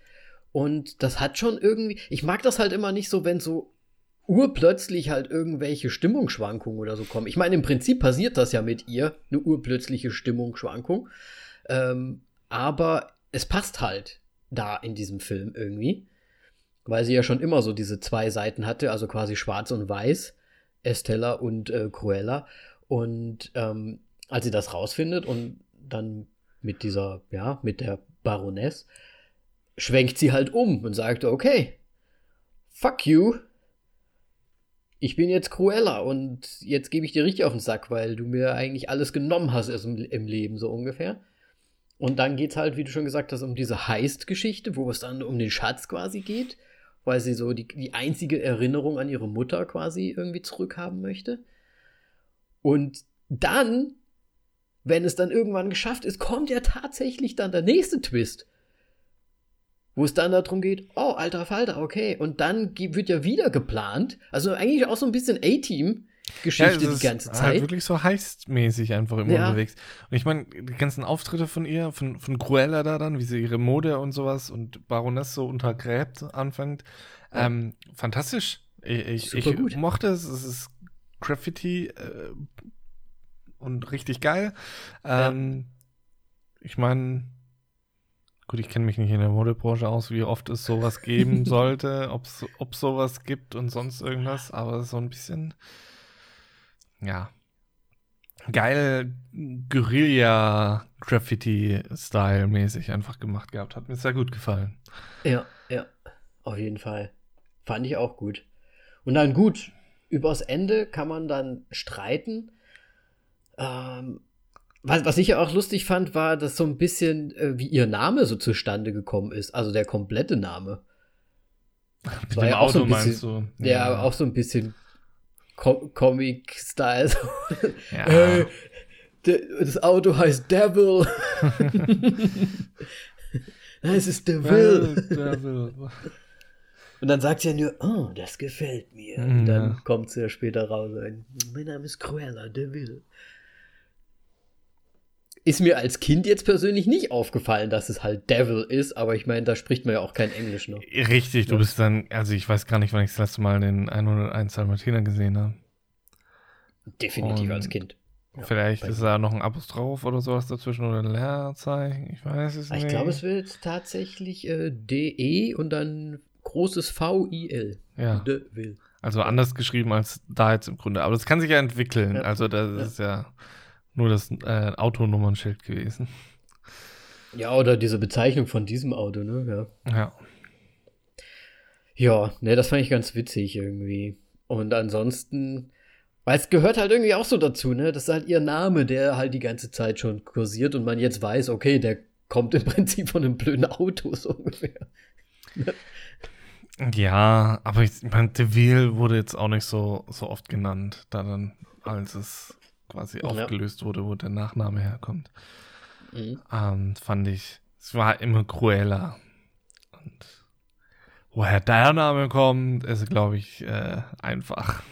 Und das hat schon irgendwie, ich mag das halt immer nicht so, wenn so urplötzlich halt irgendwelche Stimmungsschwankungen oder so kommen. Ich meine, im Prinzip passiert das ja mit ihr, eine urplötzliche Stimmungsschwankung. Ähm, aber es passt halt da in diesem Film irgendwie. Weil sie ja schon immer so diese zwei Seiten hatte, also quasi schwarz und weiß. Estella und äh, Cruella. Und ähm, als sie das rausfindet und dann mit dieser, ja, mit der Baroness, schwenkt sie halt um und sagt, okay, fuck you. Ich bin jetzt Cruella und jetzt gebe ich dir richtig auf den Sack, weil du mir eigentlich alles genommen hast im, im Leben, so ungefähr. Und dann geht's halt, wie du schon gesagt hast, um diese Heist-Geschichte, wo es dann um den Schatz quasi geht, weil sie so die, die einzige Erinnerung an ihre Mutter quasi irgendwie zurückhaben möchte. Und dann, wenn es dann irgendwann geschafft ist, kommt ja tatsächlich dann der nächste Twist. Wo es dann darum geht, oh, alter Falter, okay. Und dann wird ja wieder geplant. Also eigentlich auch so ein bisschen A-Team-Geschichte es die ist ganze Halt Zeit. wirklich so heistmäßig einfach immer Ja. unterwegs. Und ich meine, die ganzen Auftritte von ihr, von, von Cruella da dann, wie sie ihre Mode und sowas und Baroness so untergräbt anfängt, Ja. ähm, fantastisch. Ich, ich, ich mochte es, es ist Graffiti äh, und richtig geil. Ähm, Ich meine, gut, ich kenne mich nicht in der Modebranche aus, wie oft es sowas geben sollte, ob es sowas gibt und sonst irgendwas, aber so ein bisschen, ja, geil Guerilla-Graffiti-Style-mäßig einfach gemacht gehabt. Hat mir sehr gut gefallen. Ja, ja, auf jeden Fall. Fand ich auch gut. Und dann gut, übers Ende kann man dann streiten. Ähm, was, was ich ja auch lustig fand, war, dass so ein bisschen, äh, wie ihr Name so zustande gekommen ist. Also der komplette Name. Mit war dem ja auch so Auto ein meinst du? Ja, auch so ein bisschen Co Comic-Style. Ja. Äh, das Auto heißt Devil. Nein, es ist Devil. Devil. Und dann sagt sie ja nur, oh, das gefällt mir. Mhm, Und dann ja. kommt sie ja später raus. und, Mein Name ist Cruella de Vil. Ist mir als Kind jetzt persönlich nicht aufgefallen, dass es halt Devil ist, aber ich meine, da spricht man ja auch kein Englisch noch. Richtig, du Ja. bist dann, also ich weiß gar nicht, wann ich das letzte Mal den 101 Dalmatiner gesehen habe. Definitiv Und als Kind. Ja, Vielleicht ist da noch ein Apostroph oder sowas dazwischen oder ein Leerzeichen. Ich weiß es Ah, Ich nicht. glaube, es wird tatsächlich äh, DE und dann großes V-I-L. Ja, also anders geschrieben als da jetzt im Grunde. Aber das kann sich ja entwickeln. Ja. Also das ist ja nur das äh, Autonummernschild gewesen. Ja, oder diese Bezeichnung von diesem Auto, ne? Ja. Ja. Ja, ne, das fand ich ganz witzig irgendwie. Und ansonsten, weil es gehört halt irgendwie auch so dazu, ne? Das ist halt ihr Name, der halt die ganze Zeit schon kursiert und man jetzt weiß, okay, der kommt im Prinzip von einem blöden Auto so ungefähr. Ja, aber ich meine, Deville wurde jetzt auch nicht so, so oft genannt, da dann, als es quasi Ja. aufgelöst wurde, wo der Nachname herkommt. Mhm. Ähm, fand ich, es war immer Cruella. Und woher der Name kommt, ist, glaube ich, äh, einfach.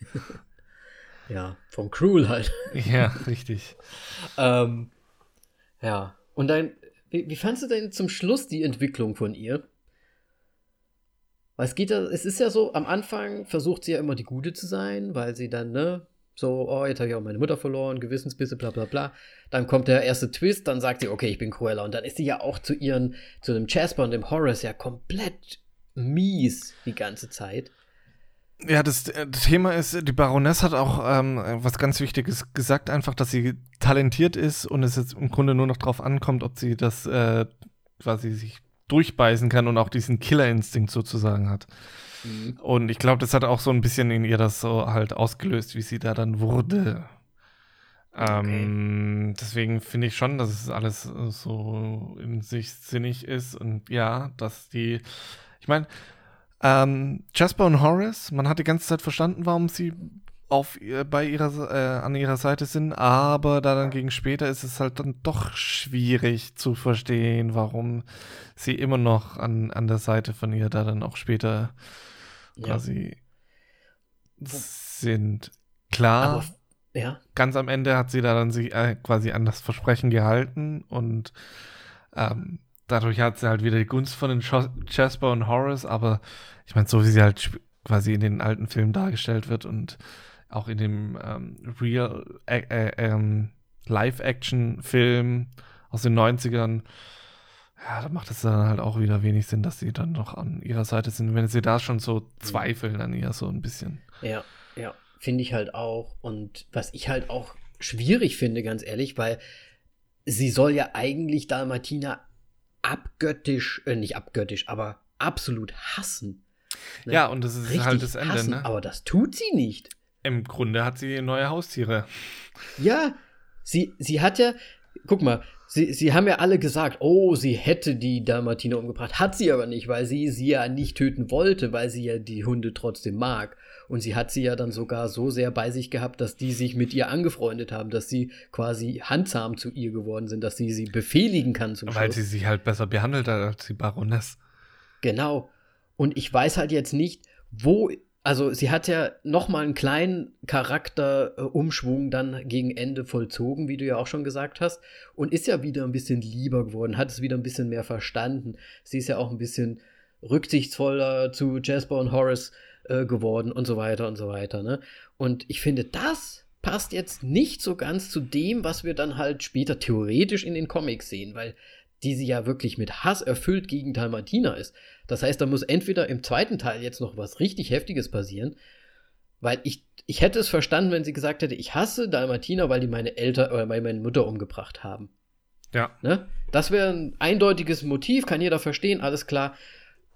ja, von Cruel halt. Ja, richtig. ähm, ja, und dann, wie, wie fandst du denn zum Schluss die Entwicklung von ihr? Weil es geht ja, es ist ja so, am Anfang versucht sie ja immer die Gute zu sein, weil sie dann, ne, so, oh, jetzt habe ich auch meine Mutter verloren, Gewissensbisse, bla bla bla. Dann kommt der erste Twist, dann sagt sie, okay, ich bin Cruella. Und dann ist sie ja auch zu ihren, zu dem Jasper und dem Horace ja komplett mies die ganze Zeit. Ja, das, äh, das, Thema ist, die Baroness hat auch ähm, was ganz Wichtiges gesagt, einfach, dass sie talentiert ist und es jetzt im Grunde nur noch drauf ankommt, ob sie das äh, quasi sich durchbeißen kann und auch diesen Killerinstinkt sozusagen hat. Mhm. Und ich glaube, das hat auch so ein bisschen in ihr das so halt ausgelöst, wie sie da dann wurde. Ähm, deswegen finde ich schon, dass es alles so in sich sinnig ist und ja, dass die, ich meine, ähm, Jasper und Horace, man hat die ganze Zeit verstanden, warum sie auf bei ihrer äh, an ihrer Seite sind, aber da dann gegen später ist es halt dann doch schwierig zu verstehen, warum sie immer noch an, an der Seite von ihr da dann auch später ja. quasi sind. Klar, aber, ja. ganz am Ende hat sie da dann sich äh, quasi an das Versprechen gehalten und ähm, dadurch hat sie halt wieder die Gunst von den Jasper und Horace, aber ich meine, so wie sie halt quasi in den alten Filmen dargestellt wird und auch in dem ähm, Real äh, äh, ähm, Live-Action-Film aus den 90ern, ja, da macht es dann halt auch wieder wenig Sinn, dass sie dann noch an ihrer Seite sind, wenn sie da schon so zweifeln an ihr so ein bisschen. Ja, ja, finde ich halt auch. Und was ich halt auch schwierig finde, ganz ehrlich, weil sie soll ja eigentlich Dalmatina abgöttisch, äh, nicht abgöttisch, aber absolut hassen. Ne? Ja, und das ist Richtig halt das Ende, hassen, ne? Aber das tut sie nicht. Im Grunde hat sie neue Haustiere. Ja, sie, sie hat ja, guck mal, sie, sie haben ja alle gesagt, oh, sie hätte die Dalmatiner umgebracht. Hat sie aber nicht, weil sie sie ja nicht töten wollte, weil sie ja die Hunde trotzdem mag. Und sie hat sie ja dann sogar so sehr bei sich gehabt, dass die sich mit ihr angefreundet haben, dass sie quasi handsam zu ihr geworden sind, dass sie sie befehligen kann zum Weil Schluss. sie sie halt besser behandelt hat als die Baroness. Genau. Und ich weiß halt jetzt nicht, wo also sie hat ja noch mal einen kleinen Charakterumschwung dann gegen Ende vollzogen, wie du ja auch schon gesagt hast, und ist ja wieder ein bisschen lieber geworden, hat es wieder ein bisschen mehr verstanden. Sie ist ja auch ein bisschen rücksichtsvoller zu Jasper und Horace äh, geworden und so weiter und so weiter. Ne? Und ich finde, das passt jetzt nicht so ganz zu dem, was wir dann halt später theoretisch in den Comics sehen, weil die sie ja wirklich mit Hass erfüllt gegen Dalmatina ist. Das heißt, da muss entweder im zweiten Teil jetzt noch was richtig Heftiges passieren, weil ich, ich hätte es verstanden, wenn sie gesagt hätte, ich hasse Dalmatina, weil die meine Eltern oder meine Mutter umgebracht haben. Ja. Ne? Das wäre ein eindeutiges Motiv, kann jeder verstehen, alles klar,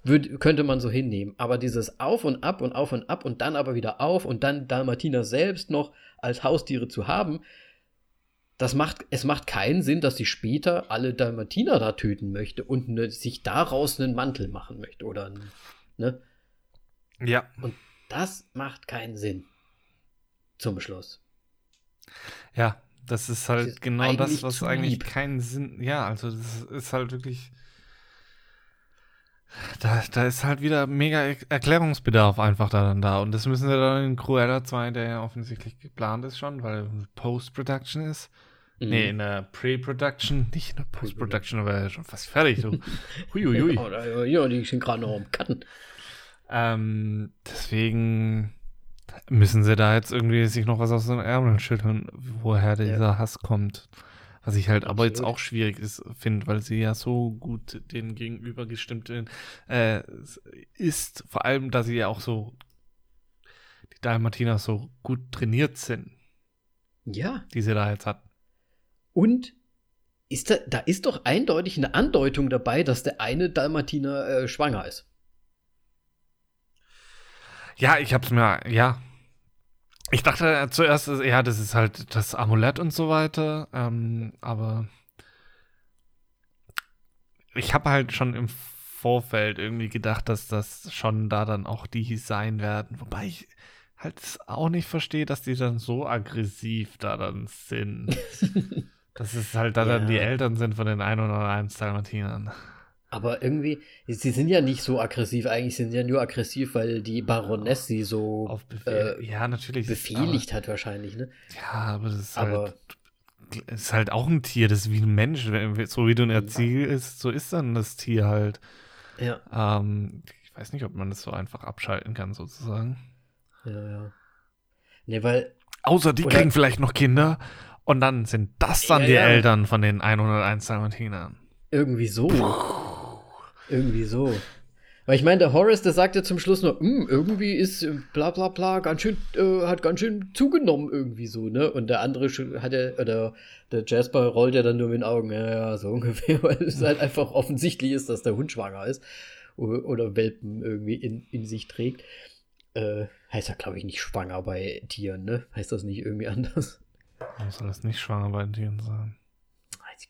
würd, könnte man so hinnehmen. Aber dieses Auf und Ab und Auf und Ab und dann aber wieder auf und dann Dalmatina selbst noch als Haustiere zu haben, das macht, es macht keinen Sinn, dass sie später alle Dalmatiner da töten möchte und ne, sich daraus einen Mantel machen möchte oder ne? Ja. Und das macht keinen Sinn. Zum Schluss. Ja, das ist halt das genau das, was eigentlich lieb. keinen Sinn. Ja, also das ist halt wirklich. Da, da ist halt wieder mega Erklärungsbedarf einfach da dann da. Und das müssen sie dann in Cruella 2, der ja offensichtlich geplant ist schon, weil Post-Production ist, Mhm. Nee, in der Pre-Production, nicht in der Post-Production, aber ja schon fast fertig. So. Huiuiui. ja, ja, die sind gerade noch am Cutten. Ähm, deswegen müssen sie da jetzt irgendwie sich noch was aus den Ärmeln schütteln, woher dieser ja. Hass kommt. Was ich halt Absolut. aber jetzt auch schwierig finde, weil sie ja so gut den gegenüber gestimmt äh, ist. Vor allem, da sie ja auch so, die Dalmatiner so gut trainiert sind. Ja. Die sie da jetzt hat. Und ist da, da ist doch eindeutig eine Andeutung dabei, dass der eine Dalmatiner äh, schwanger ist. Ja, ich hab's mir, ja. Ich dachte zuerst, ja, das ist halt das Amulett und so weiter, ähm, aber ich habe halt schon im Vorfeld irgendwie gedacht, dass das schon da dann auch die sein werden. Wobei ich halt auch nicht verstehe, dass die dann so aggressiv da dann sind. Dass es halt da ja. dann die Eltern sind von den 101 Dalmatinern. Aber irgendwie, sie sind ja nicht so aggressiv. Eigentlich sind sie ja nur aggressiv, weil die Baroness sie so Auf Befehl. äh, ja, natürlich. befehligt hat wahrscheinlich, ne? Aber, ja, aber das ist Aber- halt. Es ist halt auch ein Tier, das ist wie ein Mensch. So wie du ein Erziel ist, so ist dann das Tier halt. Ja, Ähm, ich weiß nicht, ob man das so einfach abschalten kann, sozusagen. ja, ja. Ne, weil, Außer die Oder- kriegen vielleicht noch Kinder und dann sind das dann Ja, die ja. Eltern von den 101 Dalmatinern. irgendwie so. irgendwie so. Weil ich meine, der Horace, der sagt ja zum Schluss noch, "Hm, irgendwie ist äh, bla bla bla ganz schön, äh, hat ganz schön zugenommen irgendwie so, ne? Und der andere hat ja, oder der Jasper rollt ja dann nur mit den Augen, ja, ja, so ungefähr, weil es halt einfach offensichtlich ist, dass der Hund schwanger ist. Oder, oder Welpen irgendwie in, in sich trägt. Äh, heißt ja, glaube ich, nicht schwanger bei Tieren, ne? Heißt das nicht irgendwie anders? Warum soll das nicht schwanger bei Tieren sein? Weiß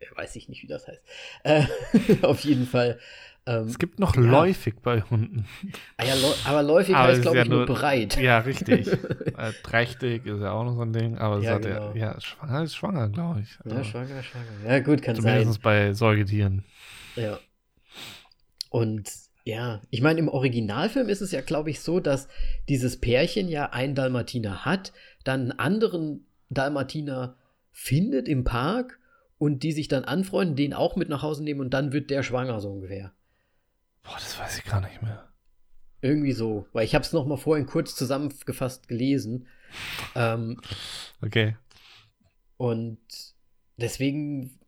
ich, weiß ich nicht, wie das heißt. Äh, auf jeden Fall. Ähm, Es gibt noch Ja. läufig bei Hunden. ah ja, aber läufig Aber heißt, glaube ist ich, ja nur nur- breit. Ja, richtig. äh, trächtig ist ja auch noch so ein Ding, aber es Ja, hat genau. ja, ja, schwanger ist schwanger, glaube ich. Ja, Aber schwanger, schwanger. Ja, gut, kann Zumindest bei Säugetieren. sein. Ja. Und ja, ich meine, im Originalfilm ist es ja, glaube ich, so, dass dieses Pärchen ja einen Dalmatiner hat, dann einen anderen Dalmatiner findet im Park und die sich dann anfreunden, den auch mit nach Hause nehmen und dann wird der schwanger, so ungefähr. Boah, das weiß ich gar nicht mehr. Irgendwie so, weil ich habe es noch mal vorhin kurz zusammengefasst gelesen. Ähm, Okay. Und deswegen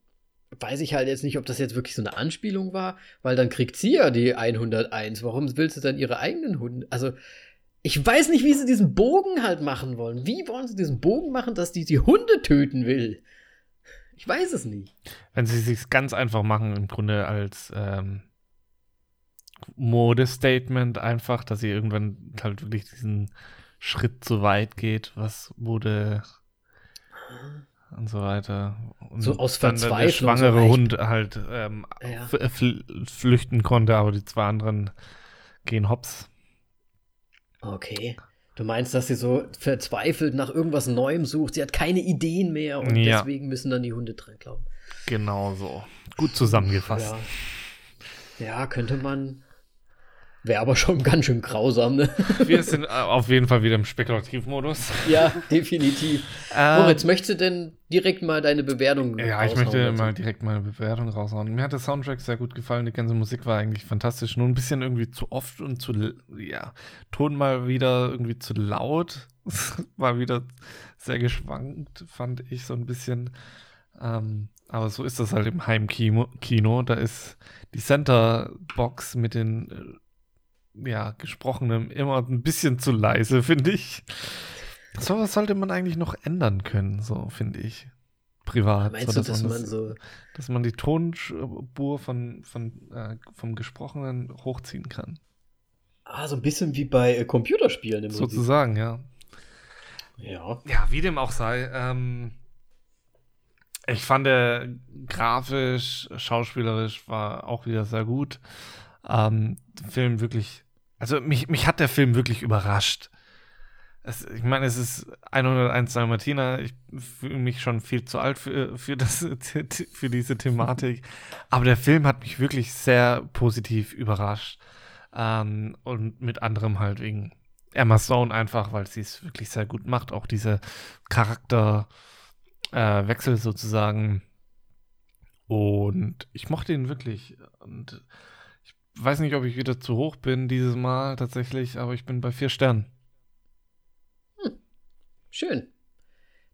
weiß ich halt jetzt nicht, ob das jetzt wirklich so eine Anspielung war, weil dann kriegt sie ja die 101. Warum will sie dann ihre eigenen Hunde? Also, ich weiß nicht, wie sie diesen Bogen halt machen wollen. Wie wollen sie diesen Bogen machen, dass die die Hunde töten will? Ich weiß es nicht. Wenn sie sich ganz einfach machen, im Grunde als ähm, Modestatement einfach, dass sie irgendwann halt wirklich diesen Schritt zu weit geht, was wurde und so weiter. Und So aus dann der- der Verzweiflung, so schwangere leicht. Hund halt ähm, Ja. fl flüchten konnte, aber die zwei anderen gehen hops. Okay. Du meinst, dass sie so verzweifelt nach irgendwas Neuem sucht. Sie hat keine Ideen mehr und Ja. deswegen müssen dann die Hunde dran glauben. Genau so. Gut zusammengefasst. Ja. ja, könnte man. Wäre aber schon ganz schön grausam, ne? Wir sind äh, auf jeden Fall wieder im Spekulativmodus. ja, definitiv. Ähm, Moritz, möchtest du denn direkt mal deine Bewertung Ja, ich möchte dazu? mal direkt meine Bewertung raushauen. Mir hat der Soundtrack sehr gut gefallen. Die ganze Musik war eigentlich fantastisch. Nur ein bisschen irgendwie zu oft und zu, ja, Ton mal wieder irgendwie zu laut. war wieder sehr geschwankt, fand ich so ein bisschen. Ähm, aber so ist das halt im Heimkino. Kino. Da ist die Center-Box mit den, äh, ja, gesprochenen immer ein bisschen zu leise, finde ich. So was sollte man eigentlich noch ändern können, so finde ich. Privat. Meinst so, du, dass man das- so. dass man die Tonspur von, von, äh, vom Gesprochenen hochziehen kann. Ah, so ein bisschen wie bei äh, Computerspielen im. Sozusagen, ja. Ja. Ja, wie dem auch sei. Ähm, ich fand der grafisch, schauspielerisch war auch wieder sehr gut. Ähm, Film wirklich, also mich, mich hat der Film wirklich überrascht. Es, ich meine, es ist 101 Dalmatiner. Ich fühle mich schon viel zu alt für, für, das, für diese Thematik. Aber der Film hat mich wirklich sehr positiv überrascht. Ähm, und mit anderem halt wegen Emma Stone einfach, weil sie es wirklich sehr gut macht. Auch diese Charakterwechsel äh, sozusagen. Und ich mochte ihn wirklich. Und weiß nicht, ob ich wieder zu hoch bin dieses Mal tatsächlich, aber ich bin bei vier Sternen. Schön.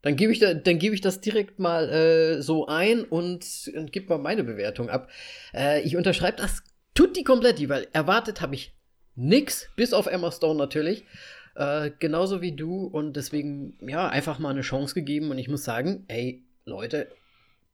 Dann gebe ich, da, gebe ich das direkt mal äh, so ein und, und gebe mal meine Bewertung ab. Äh, ich unterschreibe das tutti kompletti, weil erwartet habe ich nix, bis auf Emma Stone natürlich. Äh, genauso wie du und deswegen, ja, einfach mal eine Chance gegeben und ich muss sagen, ey, Leute,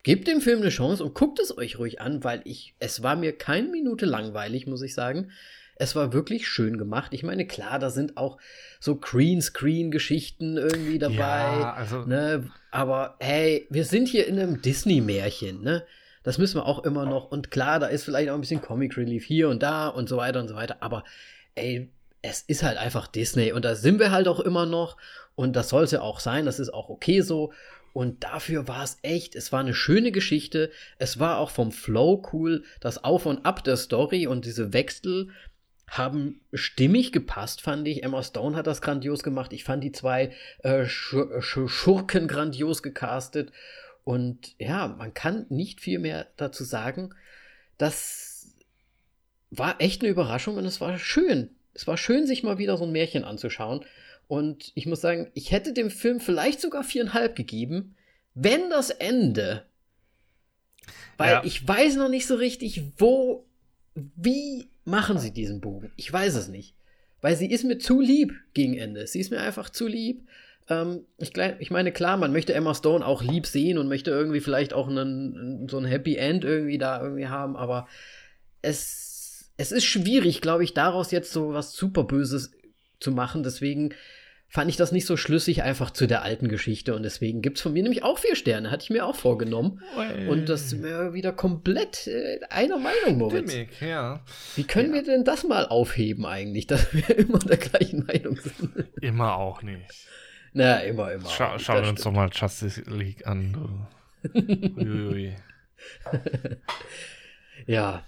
gebt dem Film eine Chance und guckt es euch ruhig an, weil ich, es war mir keine Minute langweilig, muss ich sagen. Es war wirklich schön gemacht. Ich meine, klar, da sind auch so Green-Screen-Geschichten irgendwie dabei. Ja, also Ne? Aber hey, wir sind hier in einem Disney-Märchen, ne? Das müssen wir auch immer noch. Und klar, da ist vielleicht auch ein bisschen Comic Relief hier und da und so weiter und so weiter. Aber ey, es ist halt einfach Disney und da sind wir halt auch immer noch. Und das soll es ja auch sein. Das ist auch okay so. Und dafür war es echt, es war eine schöne Geschichte. Es war auch vom Flow cool. Das Auf und Ab der Story und diese Wechsel haben stimmig gepasst, fand ich. Emma Stone hat das grandios gemacht. Ich fand die zwei äh, Sch Sch Schurken grandios gecastet. Und ja, man kann nicht viel mehr dazu sagen. Das war echt eine Überraschung und es war schön. Es war schön, sich mal wieder so ein Märchen anzuschauen. Und ich muss sagen, ich hätte dem Film vielleicht sogar viereinhalb gegeben, wenn das Ende. Weil Ja. ich weiß noch nicht so richtig, wo, wie machen sie diesen Bogen. Ich weiß es nicht. Weil sie ist mir zu lieb gegen Ende. Sie ist mir einfach zu lieb. Ähm, ich, ich meine, klar, man möchte Emma Stone auch lieb sehen und möchte irgendwie vielleicht auch einen, so ein Happy End irgendwie da irgendwie haben, aber es, es ist schwierig, glaube ich, daraus jetzt so was super Böses zu machen. Deswegen fand ich das nicht so schlüssig einfach zu der alten Geschichte und deswegen gibt es von mir nämlich auch vier Sterne, hatte ich mir auch vorgenommen. Und das sind wir wieder komplett äh, einer Meinung, Moritz. Stimmig, ja. Wie können wir denn das mal aufheben eigentlich, dass wir immer der gleichen Meinung sind? Immer auch nicht. Na, immer, immer. Schau, Das schauen wir uns stimmt. doch mal Justice League an. Du. Uiuiui. Ja.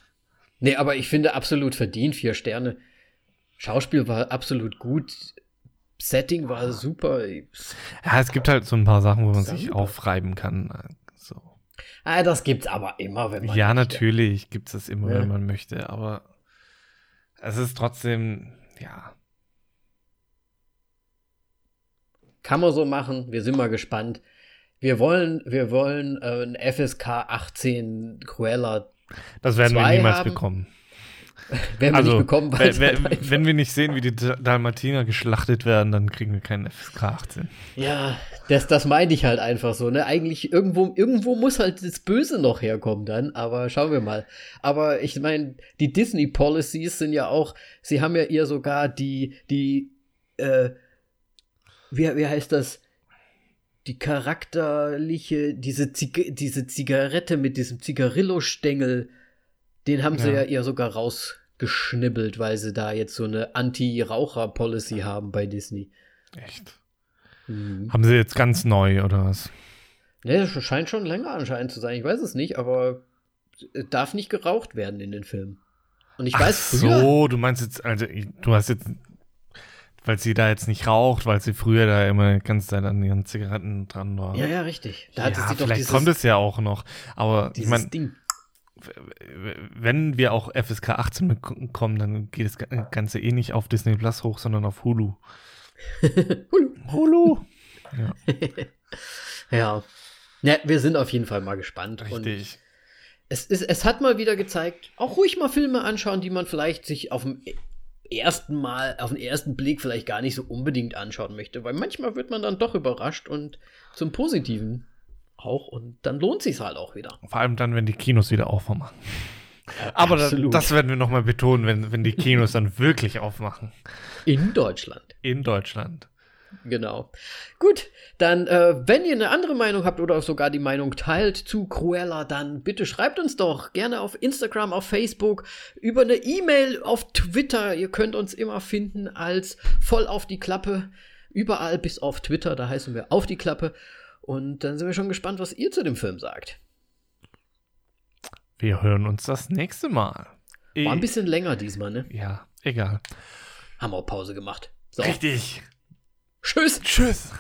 Nee, aber ich finde absolut verdient, vier Sterne. Schauspiel war absolut gut. Setting war super. Ja, es gibt halt so ein paar Sachen, wo man sich Super. aufreiben kann. So. Ah, das gibt's aber immer, wenn man. Ja, möchte. natürlich gibt es das immer, Ja. wenn man möchte, aber es ist trotzdem, ja. Kann man so machen. Wir sind mal gespannt. Wir wollen, wir wollen äh, ein FSK 18 Cruella. Das werden wir niemals haben. bekommen. Werden wir also, nicht bekommen, weil wenn, wenn, wenn wir nicht sehen, wie die Da- Dalmatiner geschlachtet werden, dann kriegen wir keinen FSK 18. Ja, das, das meine ich halt einfach so, ne? Eigentlich irgendwo, irgendwo muss halt das Böse noch herkommen dann, aber schauen wir mal. Aber ich meine, die Disney Policies sind ja auch, sie haben ja ihr sogar die, die, äh, wie, wie heißt das? Die charakterliche, diese, Zig diese Zigarette mit diesem Zigarillo-Stängel, den haben sie Ja. ja sogar rausgeschnibbelt, weil sie da jetzt so eine Anti-Raucher-Policy haben bei Disney. Echt. Mhm. Haben sie jetzt ganz neu oder was? Ne, das scheint schon länger anscheinend zu sein. Ich weiß es nicht, aber es darf nicht geraucht werden in den Filmen. Und ich Ach weiß, früher, so, du meinst jetzt, also du hast jetzt, weil sie da jetzt nicht raucht, weil sie früher da immer die ganze Zeit an ihren Zigaretten dran war. Ja, ja, richtig. Da hatte ja, vielleicht dieses, kommt es ja auch noch. Aber ich meine, Ding. Wenn wir auch FSK 18 bekommen, dann geht das Ganze eh nicht auf Disney Plus hoch, sondern auf Hulu. Hulu. Hulu. Ja, Ja. Ja, wir sind auf jeden Fall mal gespannt. Und richtig. es, ist, es hat mal wieder gezeigt, auch ruhig mal Filme anschauen, die man vielleicht sich auf dem ersten Mal, auf den ersten Blick vielleicht gar nicht so unbedingt anschauen möchte. Weil manchmal wird man dann doch überrascht und zum Positiven auch. Und dann lohnt sich halt auch wieder. Vor allem dann, wenn die Kinos wieder aufmachen. Aber das, das werden wir nochmal betonen, wenn, wenn die Kinos dann wirklich aufmachen. In Deutschland. In Deutschland. Genau. Gut, dann, äh, wenn ihr eine andere Meinung habt oder sogar die Meinung teilt zu Cruella, dann bitte schreibt uns doch gerne auf Instagram, auf Facebook, über eine E-Mail, auf Twitter. Ihr könnt uns immer finden als voll auf die Klappe. Überall bis auf Twitter, da heißen wir auf die Klappe. Und dann sind wir schon gespannt, was ihr zu dem Film sagt. Wir hören uns das nächste Mal. War ein bisschen länger diesmal, ne? Ja, egal. Haben wir Pause gemacht. So, Richtig. tschüss. Tschüss.